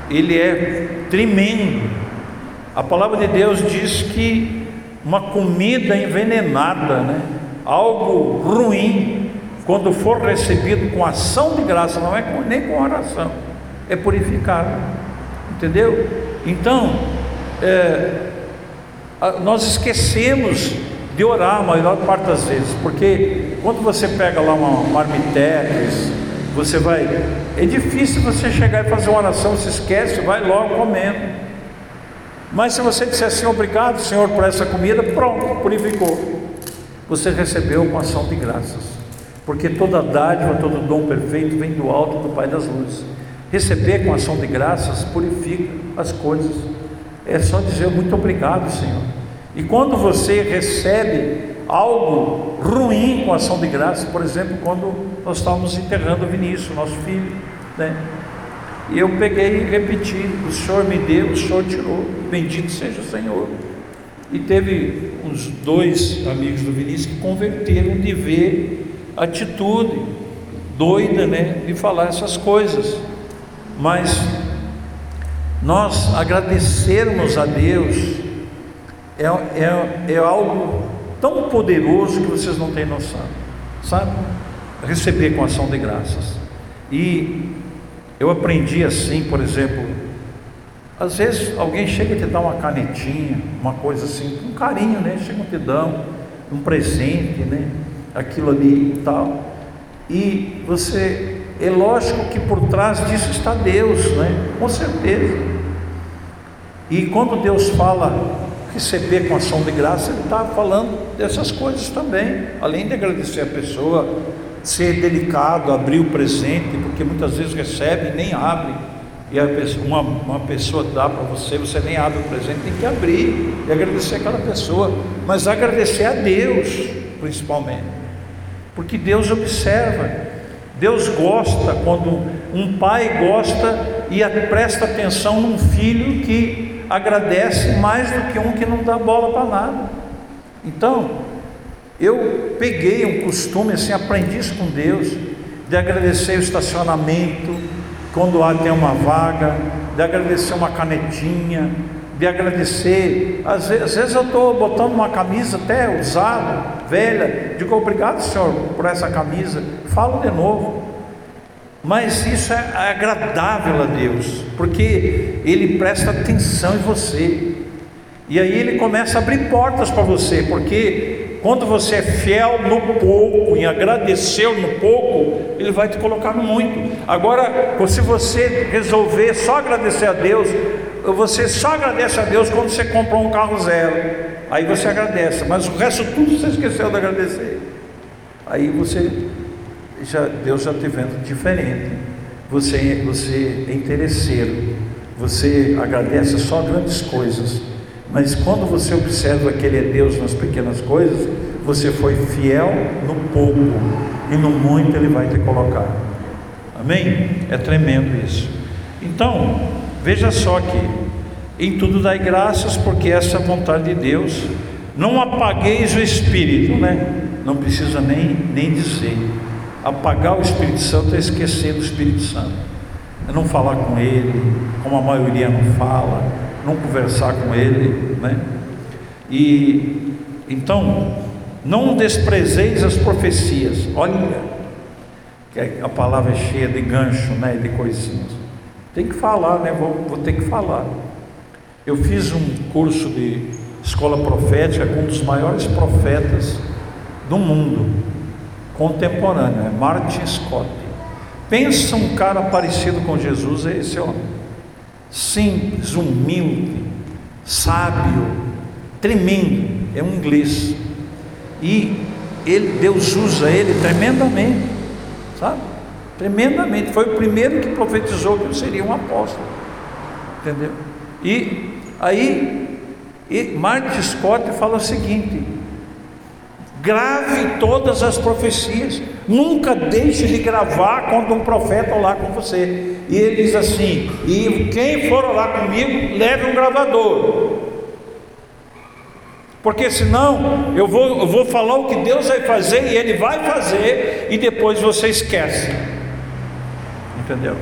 ele é tremendo. A palavra de Deus diz que uma comida envenenada, né? Algo ruim, quando for recebido com ação de graça, não é nem com oração, é purificado, entendeu? Então, é, nós esquecemos de orar a maior parte das vezes, porque quando você pega lá uma marmitex, você vai, é difícil você chegar e fazer uma oração, se esquece, vai logo comendo. Mas se você disser assim, obrigado Senhor por essa comida, pronto, purificou. Você recebeu com ação de graças. Porque toda dádiva, todo dom perfeito vem do alto do Pai das luzes. Receber com ação de graças purifica as coisas. É só dizer muito obrigado, Senhor. E quando você recebe algo ruim com ação de graça, por exemplo, quando nós estávamos enterrando o Vinícius, nosso filho, né? E eu peguei e repeti: O Senhor me deu, o Senhor tirou, bendito seja o Senhor. E teve uns dois amigos do Vinícius que converteram de ver atitude doida, né, de falar essas coisas. Mas nós agradecermos a Deus é, é, é algo tão poderoso que vocês não têm noção, sabe? Receber com ação de graças. E eu aprendi assim, por exemplo, às vezes alguém chega e te dá uma canetinha, uma coisa assim, um carinho, né? Chega e te dão um presente, né? Aquilo ali e tal. E você, é lógico que por trás disso está Deus, né? Com certeza. E quando Deus fala receber com ação de graça, ele está falando dessas coisas também, além de agradecer a pessoa, ser delicado, abrir o presente, porque muitas vezes recebe e nem abre, e pessoa, uma, uma pessoa dá para você, você nem abre o presente, tem que abrir e agradecer aquela pessoa, mas agradecer a Deus, principalmente, porque Deus observa, Deus gosta quando um pai gosta e presta atenção num filho que agradece mais do que um que não dá bola para nada. Então, eu peguei um costume assim, aprendi isso com Deus, de agradecer o estacionamento, quando há tem uma vaga, de agradecer uma canetinha, de agradecer. Às vezes, às vezes eu estou botando uma camisa até usada, velha, digo obrigado, Senhor, por essa camisa. Falo de novo. Mas isso é agradável a Deus, porque Ele presta atenção em você, e aí Ele começa a abrir portas para você, porque quando você é fiel no pouco, e agradeceu no pouco, Ele vai te colocar no muito. Agora, se você resolver só agradecer a Deus, você só agradece a Deus quando você comprou um carro zero, aí você agradece, mas o resto tudo você esqueceu de agradecer. Aí você já, Deus já te vendo diferente. Você, você é interesseiro, você agradece só grandes coisas, mas quando você observa que Ele é Deus nas pequenas coisas, você foi fiel no pouco e no muito Ele vai te colocar. Amém? É tremendo isso. Então, veja só que em tudo dai graças, porque essa é a vontade de Deus. Não apagueis o espírito, né? Não precisa nem, nem dizer. Apagar o Espírito Santo é esquecer do Espírito Santo, é não falar com ele, como a maioria não fala, não conversar com ele, né? E então, não desprezeis as profecias. Olha, que a palavra é cheia de gancho, né, de coisinhas. Tem que falar, né? Vou, vou ter que falar. Eu fiz um curso de escola profética com um dos maiores profetas do mundo contemporâneo, é Martin Scott. Pensa um cara parecido com Jesus, é esse homem. Simples, humilde, sábio, tremendo, é um inglês. E ele, Deus usa ele tremendamente, sabe? Tremendamente. Foi o primeiro que profetizou que eu seria um apóstolo. Entendeu? E aí, e Mark Scott fala o seguinte: grave todas as profecias, nunca deixe de gravar quando um profeta lá com você. E ele diz assim: e quem for lá comigo, leve um gravador. Porque senão eu vou, eu vou falar o que Deus vai fazer e Ele vai fazer, e depois você esquece. Entendeu?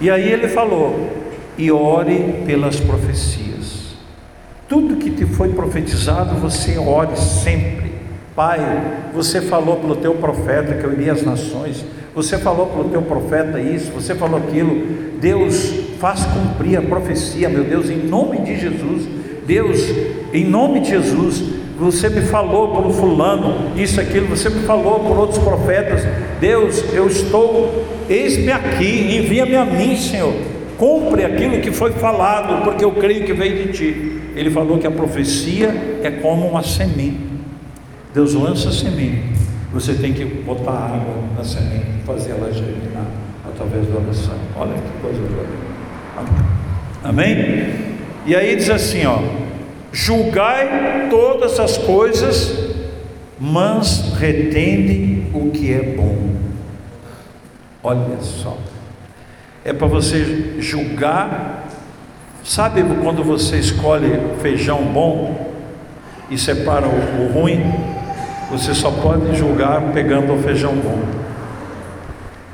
E aí ele falou: e ore pelas profecias. Tudo que te foi profetizado, você ore sempre. Pai, você falou pelo teu profeta que eu iria às nações, você falou pelo teu profeta isso, você falou aquilo. Deus, faz cumprir a profecia, meu Deus, em nome de Jesus. Deus, em nome de Jesus, você me falou por fulano, isso, aquilo, você me falou por outros profetas. Deus, eu estou, eis-me aqui, envia-me a mim, Senhor. Cumpre aquilo que foi falado, porque eu creio que veio de ti. Ele falou que a profecia é como uma semente. Deus lança a semente, você tem que botar água na semente, fazer ela germinar através da oração. Olha que coisa boa. Amém? E aí diz assim, ó: julgai todas as coisas, mas retende o que é bom. Olha só, é para você julgar. Sabe quando você escolhe feijão bom e separa o, o ruim? Você só pode julgar pegando o feijão bom.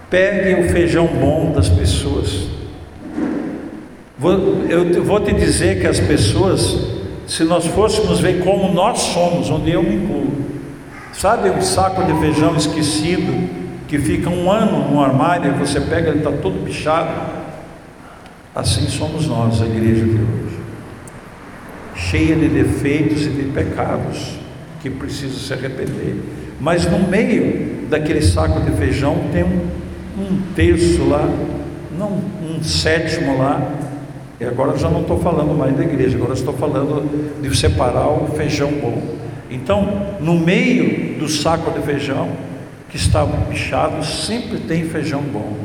Pegue o feijão bom das pessoas. eu vou te dizer que as pessoas, se nós fôssemos ver como nós somos, onde eu me incluo, sabe um saco de feijão esquecido que fica um ano no armário e você pega, ele está todo bichado? Assim somos nós, a igreja de hoje, cheia de defeitos e de pecados que precisa se arrepender. Mas no meio daquele saco de feijão tem um, um terço lá, não um sétimo lá. E agora já não estou falando mais da igreja, agora estou falando de separar o feijão bom. Então, no meio do saco de feijão que está bichado, sempre tem feijão bom.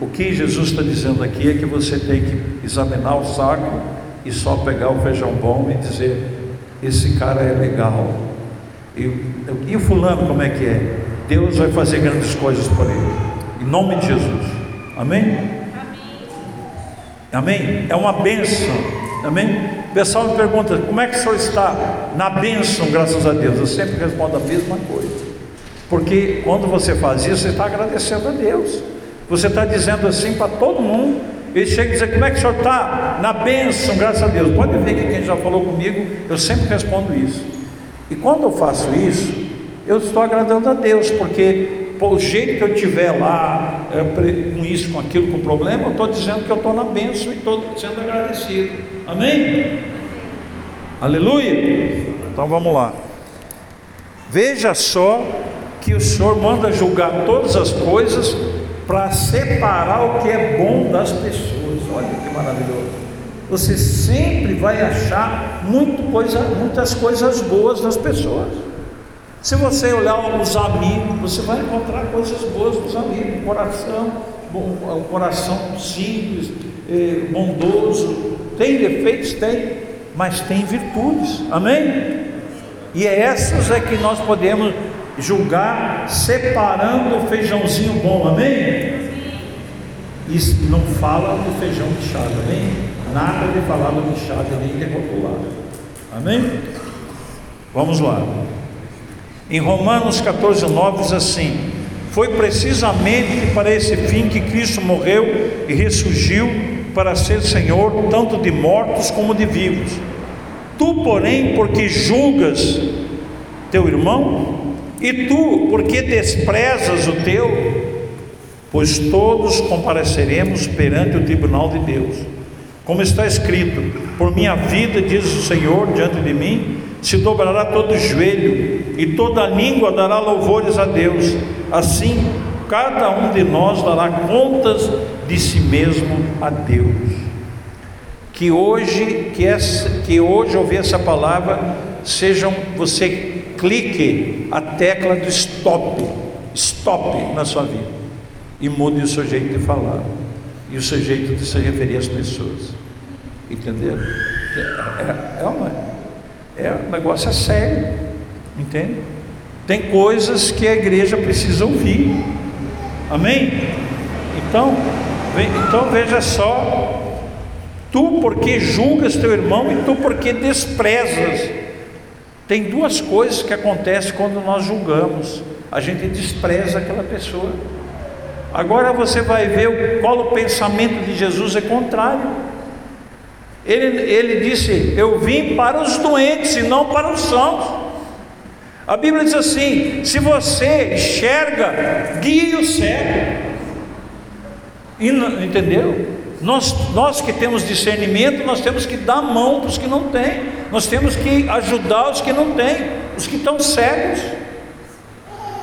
O que Jesus está dizendo aqui é que você tem que examinar o saco e só pegar o feijão bom e dizer: esse cara é legal, e, e o fulano como é que é? Deus vai fazer grandes coisas por ele. Em nome de Jesus. Amém? Amém? É uma bênção. Amém? O pessoal me pergunta, como é que o senhor está na bênção, graças a Deus? Eu sempre respondo a mesma coisa. Porque quando você faz isso, você está agradecendo a Deus. Você está dizendo assim para todo mundo. Ele chega e diz, como é que o senhor está? Na bênção, graças a Deus. Pode ver que quem já falou comigo, eu sempre respondo isso. E quando eu faço isso, eu estou agradando a Deus, porque o jeito que eu tiver lá, é, com isso, com aquilo, com problema, eu estou dizendo que eu estou na bênção e estou sendo agradecido. Amém? Aleluia? Então vamos lá. Veja só que o Senhor manda julgar todas as coisas para separar o que é bom das pessoas. Olha que maravilhoso você sempre vai achar muito coisa, muitas coisas boas nas pessoas. Se você olhar os amigos, você vai encontrar coisas boas nos amigos, um coração, um coração simples, eh, bondoso, tem defeitos, tem, mas tem virtudes, amém? E é essas é que nós podemos julgar separando o feijãozinho bom, amém? E não fala do feijão bichado, amém? Nada de falar do bichado nem de rotular. Amém? Vamos lá. Em Romanos 14, 9 diz assim: Foi precisamente para esse fim que Cristo morreu e ressurgiu para ser Senhor tanto de mortos como de vivos. Tu, porém, porque julgas teu irmão, e tu, porque desprezas o teu, pois todos compareceremos perante o tribunal de Deus. Como está escrito: Por minha vida, diz o Senhor, diante de mim, se dobrará todo joelho e toda língua dará louvores a Deus. Assim, cada um de nós dará contas de si mesmo a Deus. que hoje, que, essa, que hoje ouvir essa palavra, sejam você clique a tecla do stop, stop na sua vida e mude o seu jeito de falar e o seu jeito de se referir às pessoas. Entenderam? É, é, uma, é um negócio é sério, entende? Tem coisas que a igreja precisa ouvir. Amém? Então, então veja só, tu porque julgas teu irmão e tu porque desprezas. Tem duas coisas que acontecem quando nós julgamos. A gente despreza aquela pessoa. Agora você vai ver qual o pensamento de Jesus é contrário. Ele, ele disse: Eu vim para os doentes e não para os sãos. A Bíblia diz assim: se você enxerga, guie o cego. E, entendeu? Nós, nós que temos discernimento, nós temos que dar mão para os que não têm, nós temos que ajudar os que não têm, os que estão cegos.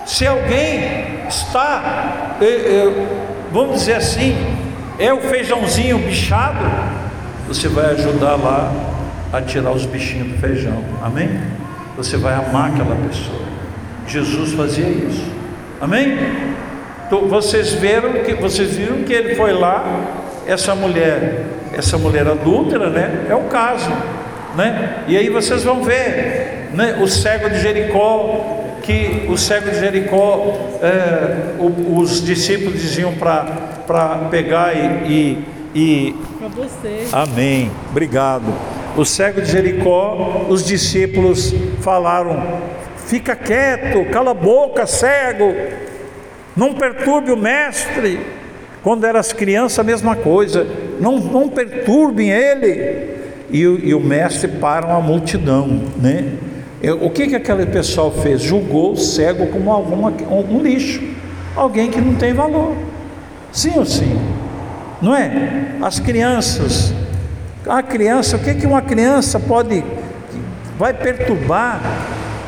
Se alguém está, eh, eh, vamos dizer assim, é o feijãozinho bichado, você vai ajudar lá a tirar os bichinhos do feijão, amém? Você vai amar aquela pessoa. Jesus fazia isso, amém? Então, vocês viram que vocês viram que ele foi lá, essa mulher, essa mulher adúltera, né? É o caso, né? E aí vocês vão ver, né? O cego de Jericó, que o cego de Jericó, é, os discípulos diziam para pegar e. e, e... Para você. Amém. Obrigado. O cego de Jericó, os discípulos falaram: fica quieto, cala a boca, cego, não perturbe o mestre. Quando eram as crianças, a mesma coisa, não, não perturbem ele. E, e o mestre para uma multidão, né? O que, que aquele pessoal fez? Julgou o cego como alguma, um lixo, alguém que não tem valor. Sim ou sim? Não é? As crianças, a criança, o que, que uma criança pode, vai perturbar?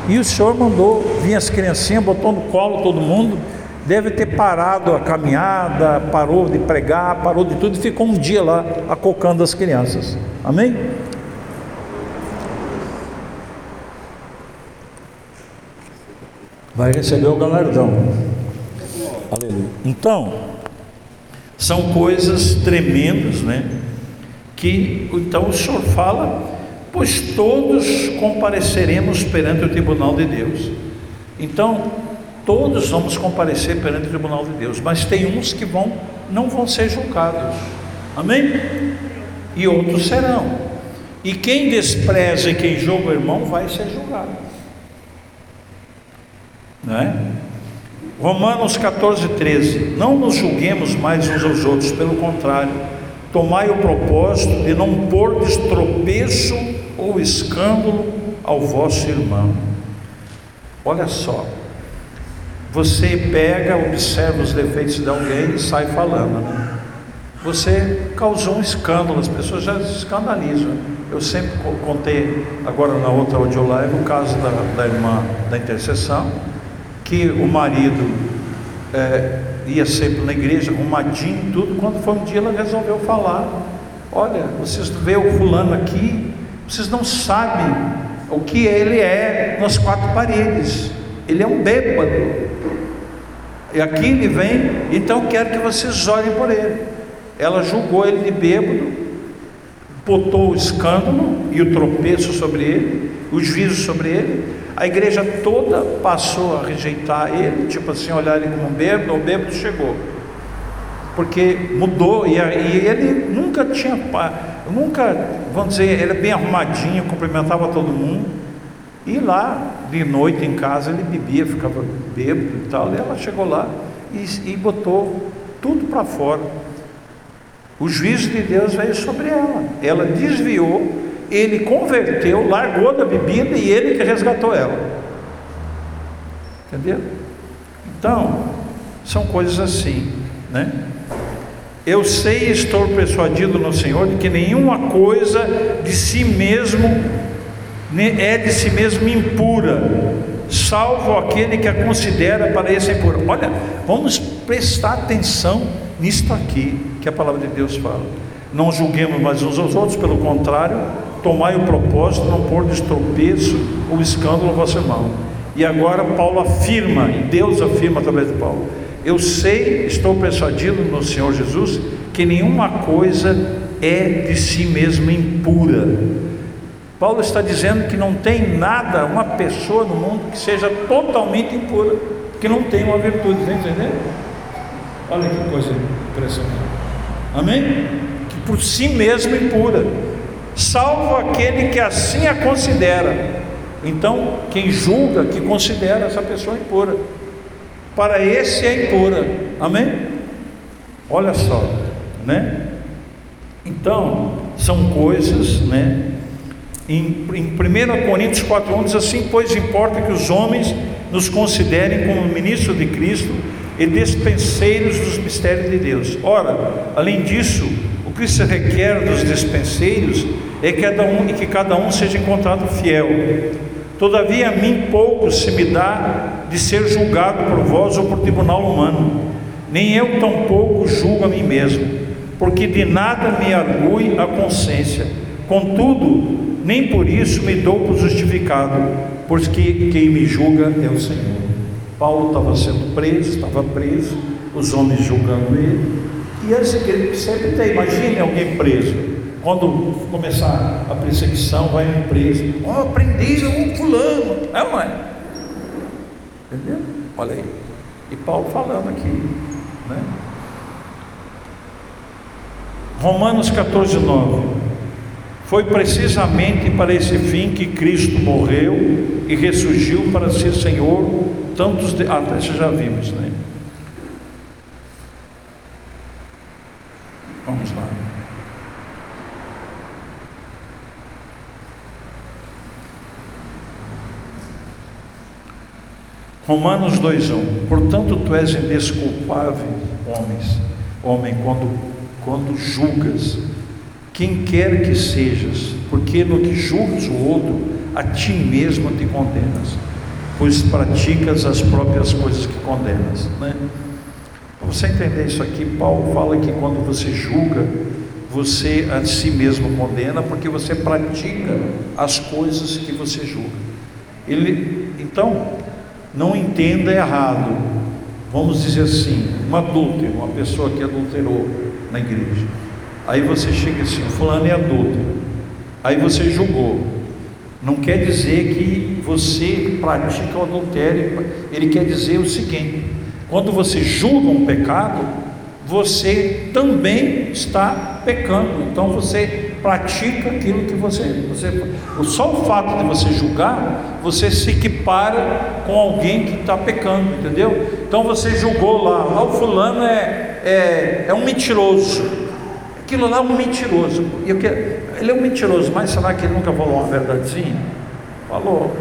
E o Senhor mandou vir as criancinhas, botou no colo todo mundo, deve ter parado a caminhada, parou de pregar, parou de tudo e ficou um dia lá acocando as crianças. Amém? Vai receber o galardão. Aleluia. Então, são coisas tremendas, né? Que então o Senhor fala, pois todos compareceremos perante o tribunal de Deus. Então, todos vamos comparecer perante o tribunal de Deus, mas tem uns que vão não vão ser julgados. Amém? E outros serão. E quem despreza e quem julga o irmão vai ser julgado. Né? Romanos 14, 13: Não nos julguemos mais uns aos outros, pelo contrário, tomai o propósito de não pôr tropeço ou escândalo ao vosso irmão. Olha só, você pega, observa os defeitos de alguém e sai falando, né? Você causou um escândalo, as pessoas já se escandalizam. Eu sempre contei, agora na outra audio live, o caso da, da irmã da intercessão que o marido é, ia sempre na igreja, arrumadinho, tudo. Quando foi um dia, ela resolveu falar: Olha, vocês vê o fulano aqui, vocês não sabem o que ele é nas quatro paredes. Ele é um bêbado. E aqui ele vem, então quero que vocês olhem por ele. Ela julgou ele de bêbado, botou o escândalo e o tropeço sobre ele, o juízo sobre ele, a igreja toda passou a rejeitar ele, tipo assim, olhar ele como um bêbado, o bêbado chegou. Porque mudou, e, ele nunca tinha, nunca, vamos dizer, ele é bem arrumadinho, cumprimentava todo mundo. E lá, de noite em casa, ele bebia, ficava bêbado e tal. E ela chegou lá e, e botou tudo para fora. O juízo de Deus veio sobre ela. Ela desviou ele converteu, largou da bebida e ele que resgatou ela. Entendeu? Então, são coisas assim, né? Eu sei e estou persuadido no Senhor de que nenhuma coisa de si mesmo é de si mesmo impura, salvo aquele que a considera para esse impuro. Olha, vamos prestar atenção nisto aqui que a palavra de Deus fala. Não julguemos mais uns aos outros, pelo contrário, tomai o propósito, não pôr de tropeço ou escândalo a vossa mão. E agora Paulo afirma, e Deus afirma através de Paulo: Eu sei, estou persuadido no Senhor Jesus, que nenhuma coisa é de si mesma impura. Paulo está dizendo que não tem nada, uma pessoa no mundo que seja totalmente impura, que não tem uma virtude, está? Olha que coisa impressionante. Amém? Que por si mesma impura, salvo aquele que assim a considera. Então, quem julga, que considera essa pessoa impura, para esse é impura. Amém? Olha só, né? Então, são coisas, né? Em, em 1 Coríntios 4,1 diz assim: Pois importa que os homens nos considerem como ministros de Cristo e despenseiros dos mistérios de Deus. Ora, além disso, que se requer dos despenseiros é que cada um, que cada um seja encontrado fiel. Todavia, a mim pouco se me dá de ser julgado por vós ou por tribunal humano, nem eu tampouco julgo a mim mesmo, porque de nada me argui a consciência. Contudo, nem por isso me dou por justificado, porque quem me julga é o Senhor. Paulo estava sendo preso, estava preso, os homens julgando ele, e igrejas sempre tem, imagine alguém preso. Quando começar a perseguição, vai em preso. Ó, oh, prenderam um fulano. É, mãe? Entendeu? Olha aí. E Paulo falando aqui. Né? Romanos 14, 9. Foi precisamente para esse fim que Cristo morreu e ressurgiu para ser Senhor tantos de... Ah, já vimos, né? Vamos lá. Romanos 2:1. Portanto, tu és indesculpável, homens, homem, quando quando julgas quem quer que sejas, porque no que julgas o outro, a ti mesmo te condenas, pois praticas as próprias coisas que condenas, né? Você entender isso aqui, Paulo fala que quando você julga, você a si mesmo condena, porque você pratica as coisas que você julga. Ele, então, não entenda errado. Vamos dizer assim, um adúltero, uma pessoa que adulterou na igreja. Aí você chega assim, fulano é adúltero. Aí você julgou. Não quer dizer que você pratica o adultério. Ele quer dizer o seguinte: quando você julga um pecado, você também está pecando. Então você pratica aquilo que você, você. Só o fato de você julgar, você se equipara com alguém que está pecando, entendeu? Então você julgou lá, lá o fulano é, é, é um mentiroso. Aquilo lá é um mentiroso. Eu quero, ele é um mentiroso, mas será que ele nunca falou uma verdadezinha? Falou.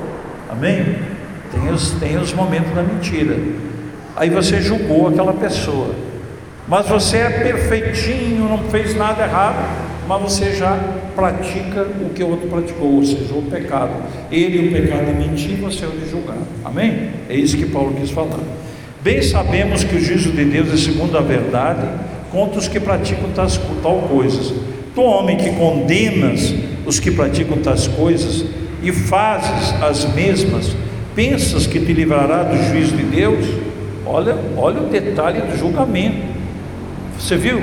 Amém? Tem os, tem os momentos da mentira. Aí você julgou aquela pessoa. Mas você é perfeitinho, não fez nada errado, mas você já pratica o que o outro praticou, ou seja, o pecado. Ele o pecado de mentir, você é o de julgar. Amém? É isso que Paulo quis falar. Bem sabemos que o juízo de Deus é segundo a verdade contra os que praticam tais, tal coisas. Tu, homem que condenas os que praticam tais coisas e fazes as mesmas, pensas que te livrará do juízo de Deus? Olha, olha o detalhe do julgamento. Você viu?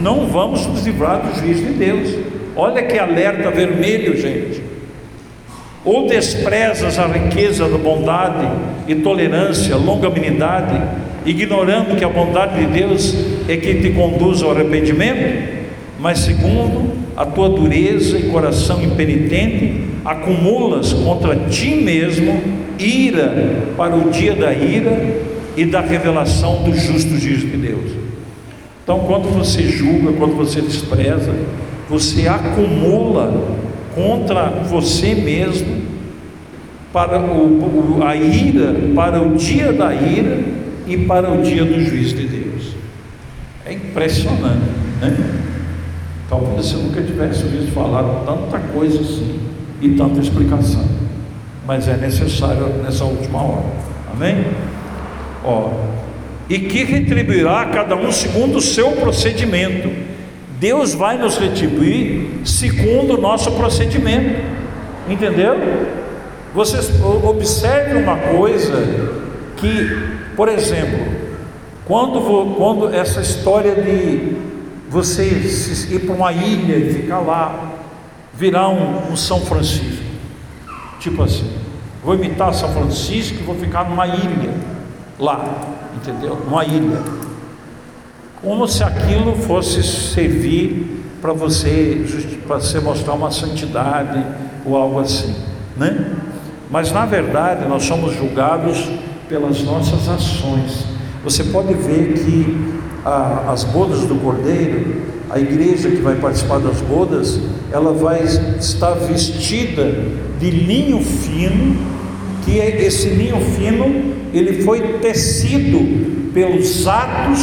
Não vamos nos livrar do juízo de Deus. Olha que alerta vermelho, gente. Ou desprezas a riqueza da bondade e tolerância, longanimidade, ignorando que a bondade de Deus é que te conduz ao arrependimento? Mas segundo a tua dureza e coração impenitente, acumulas contra ti mesmo ira para o dia da ira e da revelação do justo juízo de Deus. Então, quando você julga, quando você despreza, você acumula contra você mesmo para o, a ira, para o dia da ira e para o dia do juízo de Deus. É impressionante, né? Talvez você nunca tivesse ouvido falar tanta coisa assim e tanta explicação, mas é necessário nessa última hora. Amém? Ó, e que retribuirá cada um segundo o seu procedimento. Deus vai nos retribuir segundo o nosso procedimento. Entendeu? Vocês observem uma coisa que, por exemplo, quando, quando essa história de você ir para uma ilha e ficar lá, virar um, um São Francisco, tipo assim, vou imitar São Francisco e vou ficar numa ilha lá, entendeu? Numa ilha como se aquilo fosse servir para você, para você mostrar uma santidade ou algo assim, né? Mas na verdade nós somos julgados pelas nossas ações. Você pode ver que a, as bodas do Cordeiro, a igreja que vai participar das bodas, ela vai estar vestida de linho fino, que esse linho fino, ele foi tecido pelos atos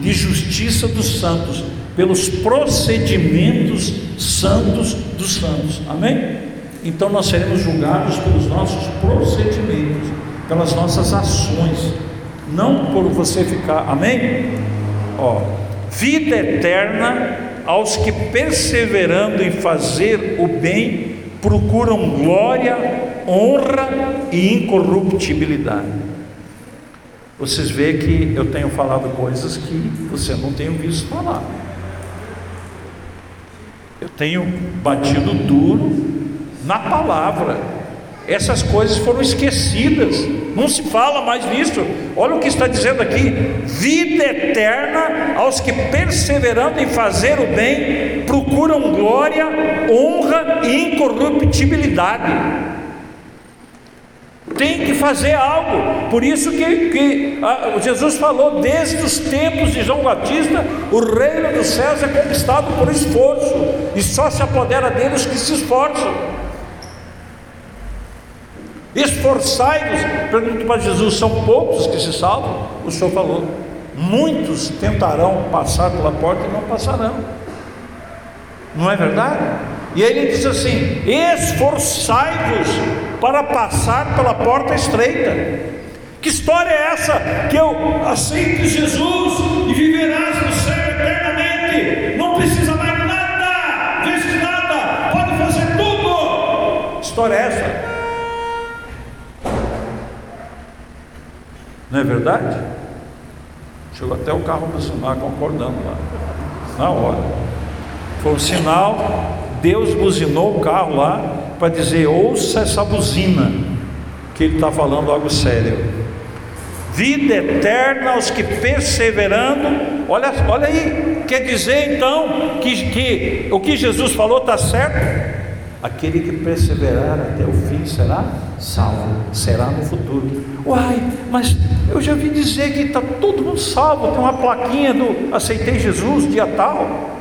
de justiça dos santos, pelos procedimentos santos dos santos. Amém? Então nós seremos julgados pelos nossos procedimentos, pelas nossas ações, não por você ficar. Amém? Ó, vida eterna aos que perseverando em fazer o bem procuram glória, honra e incorruptibilidade. Vocês veem que eu tenho falado coisas que você não tem visto falar. Eu tenho batido duro na palavra. Essas coisas foram esquecidas. Não se fala mais nisso. Olha o que está dizendo aqui: vida eterna aos que perseverando em fazer o bem, procuram glória, honra e incorruptibilidade tem que fazer algo. Por isso que, que ah, Jesus falou: desde os tempos de João Batista, o reino dos céus é conquistado por esforço, e só se apodera dele os que se esforçam. Esforçai-vos, pergunto para Jesus: são poucos que se salvam? O Senhor falou: muitos tentarão passar pela porta e não passarão. Não é verdade? E ele diz assim: esforçai-vos para passar pela porta estreita. Que história é essa? Que eu aceite Jesus e viverás no céu eternamente. Não precisa mais nada, veste nada, pode fazer tudo. Que história é essa? Não é verdade? Chegou até o carro do concordando lá, na hora. Foi um sinal Deus buzinou o carro lá para dizer: ouça essa buzina, que ele está falando algo sério. Vida eterna aos que perseverando, olha, olha aí, quer dizer então que, que o que Jesus falou está certo? Aquele que perseverar até o fim será salvo, será no futuro. Uai, mas eu já vi dizer que está todo mundo salvo, tem uma plaquinha do aceitei Jesus, dia tal.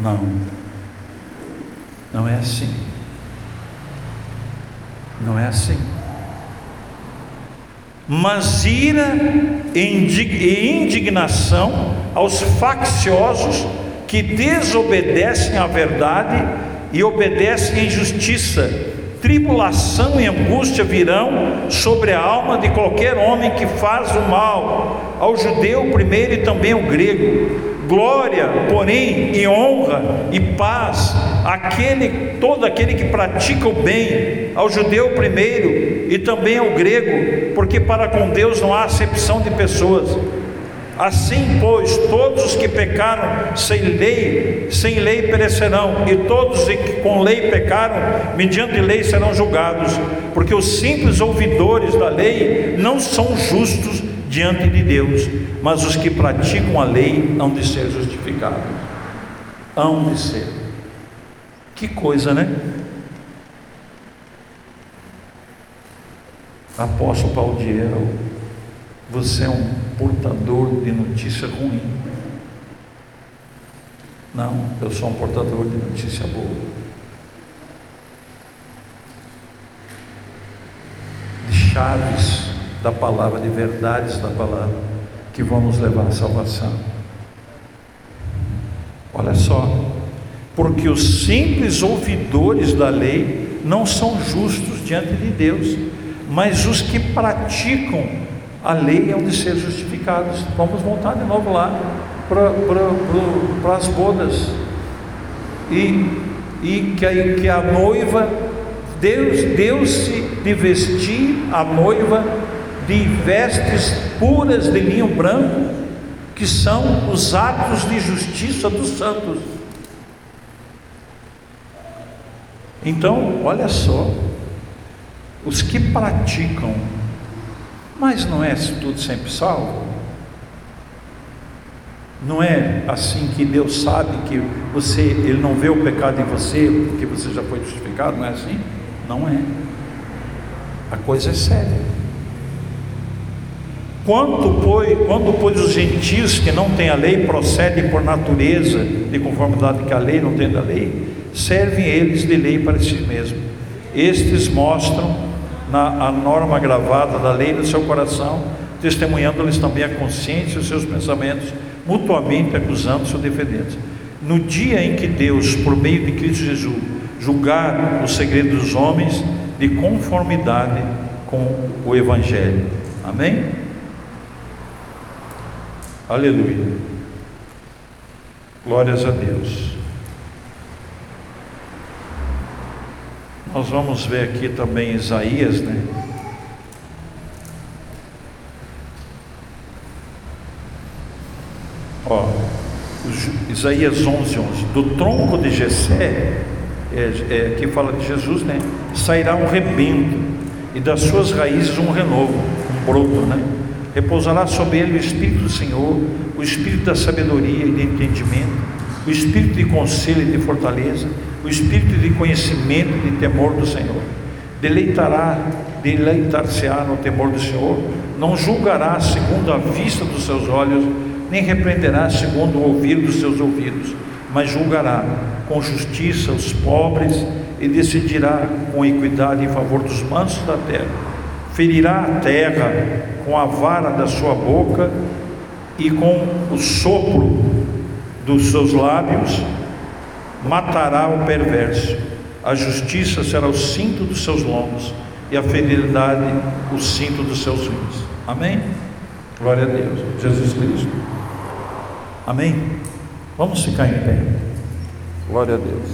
Não, não é assim. Não é assim. Mas ira e indignação aos facciosos que desobedecem à verdade e obedecem à injustiça. Tribulação e angústia virão sobre a alma de qualquer homem que faz o mal, ao judeu primeiro e também ao grego glória, porém, e honra e paz aquele todo aquele que pratica o bem, ao judeu primeiro e também ao grego, porque para com Deus não há acepção de pessoas. Assim, pois, todos os que pecaram sem lei, sem lei perecerão, e todos os que com lei pecaram, mediante lei serão julgados, porque os simples ouvidores da lei não são justos diante de Deus, mas os que praticam a lei hão de ser justificados. Hão de ser. Que coisa, né? Apóstolo Paulo Diero, você é um portador de notícia ruim. Não, eu sou um portador de notícia boa. De chaves da palavra, de verdades da palavra, que vão nos levar à salvação. Olha só, porque os simples ouvidores da lei não são justos diante de Deus, mas os que praticam a lei hão de ser justificados. Vamos voltar de novo lá. para as bodas. E, e que, a, que a noiva, Deus deu-se de vestir a noiva de vestes puras de linho branco, que são os atos de justiça dos santos. Então, olha só, os que praticam, mas não é tudo sempre salvo? Não é assim que Deus sabe que você, Ele não vê o pecado em você, porque você já foi justificado, não é assim? Não é. A coisa é séria. Quanto pois, quando pois os gentios que não têm a lei procedem por natureza, de conformidade que a lei não tem da lei, servem eles de lei para si mesmos. Estes mostram na, a norma gravada da lei no seu coração, testemunhando-lhes também a consciência e os seus pensamentos, mutuamente acusando-se ou defendendo-se. No dia em que Deus, por meio de Cristo Jesus, julgar o segredo dos homens de conformidade com o Evangelho. Amém? Aleluia. Glórias a Deus. Nós vamos ver aqui também Isaías, né? Ó, Isaías 11, 11. Do tronco de Jessé, é, é, que fala de Jesus, né? Sairá um rebento, e das suas raízes um renovo, um broto, né? repousará sobre ele o Espírito do Senhor, o Espírito da sabedoria e de entendimento, o Espírito de conselho e de fortaleza, o Espírito de conhecimento e de temor do Senhor. Deleitará, deleitar-se-á no temor do Senhor, não julgará segundo a vista dos seus olhos, nem repreenderá segundo o ouvir dos seus ouvidos, mas julgará com justiça os pobres e decidirá com equidade em favor dos mansos da terra ferirá a terra com a vara da sua boca e com o sopro dos seus lábios matará o perverso. A justiça será o cinto dos seus lombos e a fidelidade o cinto dos seus rins. Amém? Glória a Deus. Jesus Cristo. Amém? Vamos ficar em pé. Glória a Deus.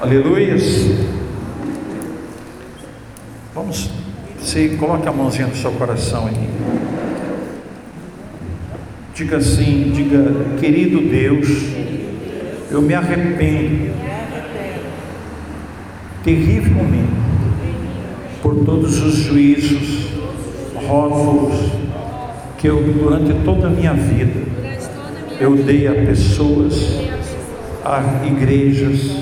Aleluias. Vamos, você coloque a mãozinha no seu coração aí. Diga assim, diga, querido Deus, eu me arrependo terrivelmente por todos os juízos, rótulos que eu durante toda a minha vida eu dei a pessoas, a igrejas,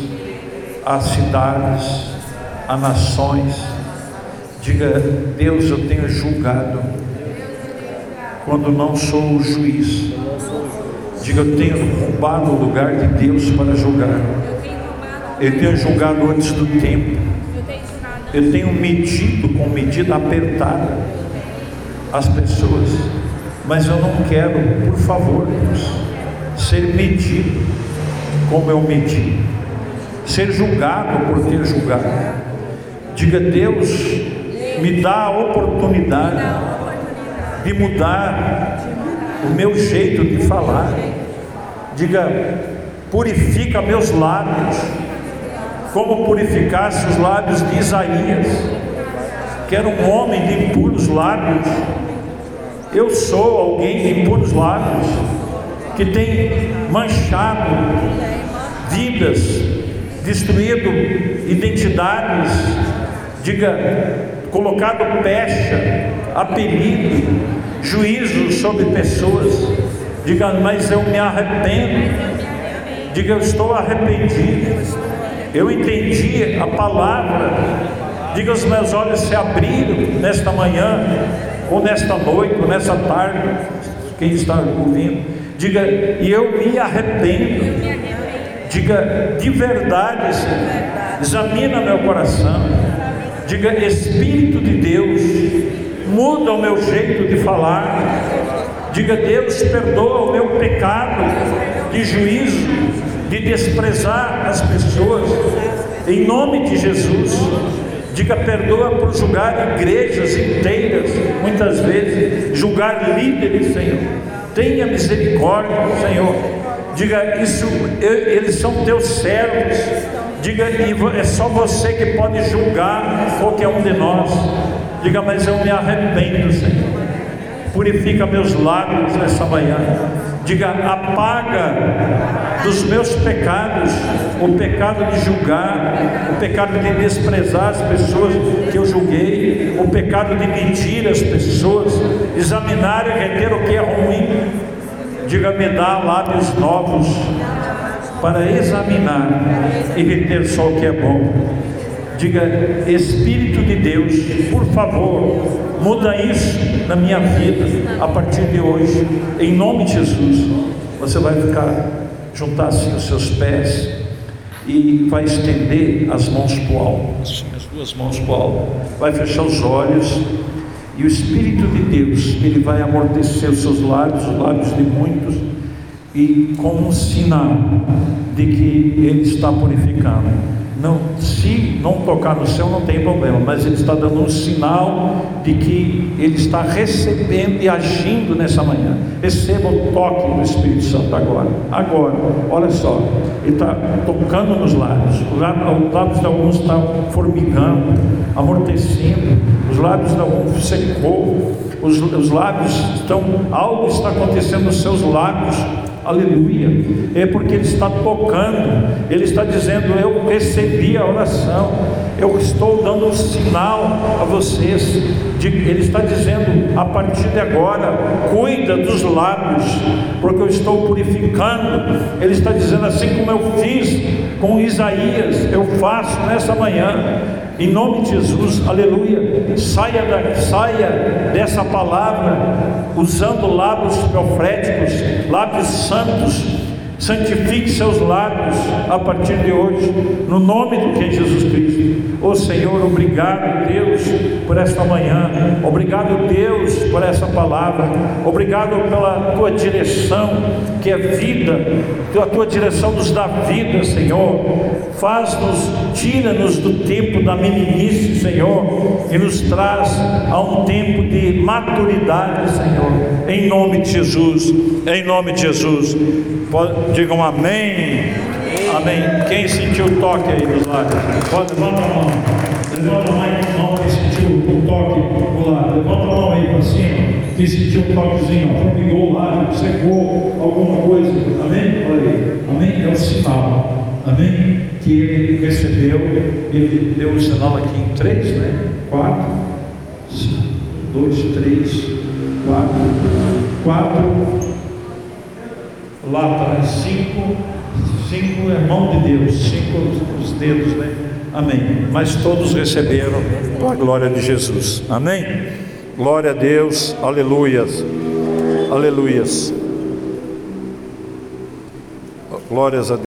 a cidades, a nações. Diga, Deus, eu tenho julgado quando não sou o juiz. Diga, eu tenho roubado o lugar de Deus para julgar. Eu tenho julgado antes do tempo. Eu tenho medido com medida apertada as pessoas. Mas eu não quero, por favor, Deus, ser medido como eu medi. Ser julgado por ter julgado. Diga, Deus, me dá a oportunidade de mudar o meu jeito de falar. Diga, purifica meus lábios, como purificasse os lábios de Isaías, que era um homem de impuros lábios. Eu sou alguém de impuros lábios, que tem manchado vidas, destruído identidades. Diga, colocado pecha, apelido, juízo sobre pessoas. Diga, mas eu me arrependo. Diga, eu estou arrependido. Eu entendi a palavra. Diga, os meus olhos se abriram nesta manhã, ou nesta noite, ou nesta tarde. Quem está ouvindo? Diga, e eu me arrependo. Diga, de verdade, Senhor. Examina meu coração Diga, Espírito de Deus, muda o meu jeito de falar. Diga, Deus, perdoa o meu pecado de juízo, de desprezar as pessoas. Em nome de Jesus, Diga perdoa por julgar igrejas inteiras, muitas vezes, julgar líderes, Senhor. Tenha misericórdia, Senhor. Diga isso, eles são teus servos. Diga, é só você que pode julgar qualquer um de nós. Diga, mas eu me arrependo, Senhor. Purifica meus lábios nessa manhã. Diga, apaga dos meus pecados o pecado de julgar, o pecado de desprezar as pessoas que eu julguei, o pecado de mentir as pessoas, examinar e reter o que é ruim. Diga, me dá lábios novos para examinar e reter só o que é bom. Diga, Espírito de Deus, por favor, muda isso na minha vida a partir de hoje, em nome de Jesus. Você vai ficar, juntar assim os seus pés e vai estender as mãos para o alto, as duas mãos para o alto, vai fechar os olhos e o Espírito de Deus, ele vai amortecer os seus lábios, os lábios de muitos, e como um sinal de que ele está purificando. Não, se não tocar no céu não tem problema, mas ele está dando um sinal de que ele está recebendo e agindo nessa manhã. Receba o toque do Espírito Santo agora. Agora, olha só, ele está tocando nos lábios. Os lábios de alguns estão formigando, amortecendo. Os lábios de alguns secou. Os, os lábios estão, algo está acontecendo nos seus lábios Aleluia. É porque Ele está tocando, Ele está dizendo: Eu recebi a oração, eu estou dando um sinal a vocês. Ele está dizendo: A partir de agora, cuida dos lábios, porque eu estou purificando. Ele está dizendo: Assim como eu fiz com Isaías, eu faço nessa manhã. Em nome de Jesus, aleluia. Saia, da, saia dessa palavra usando lábios proféticos, lábios santos. Santifique seus lábios a partir de hoje, no nome do que Jesus Cristo. Ô Senhor, obrigado, Deus, por esta manhã. Obrigado, Deus, por essa palavra. Obrigado pela tua direção, que é vida. A tua direção nos dá vida, Senhor faz-nos, tira-nos do tempo da meninice, Senhor, e nos traz a um tempo de maturidade, Senhor, em nome de Jesus, em nome de Jesus. Digam amém. Amém. Quem sentiu o toque aí dos lados? Pode levantar a mão. Levanta a mão quem sentiu o toque do lado. Levanta a mão aí para cima. Quem sentiu um toquezinho, formigou o lado, secou alguma coisa. Amém? Olha aí. Amém? É o sinal. Amém? Que ele recebeu, ele deu o sinal aqui em três, né? Quatro, dois, três, quatro, quatro, lá atrás, cinco, cinco é mão de Deus, cinco os dedos, né? Amém. Mas todos receberam a glória de Jesus. Amém? Glória a Deus, aleluias, aleluias. Glórias a Deus.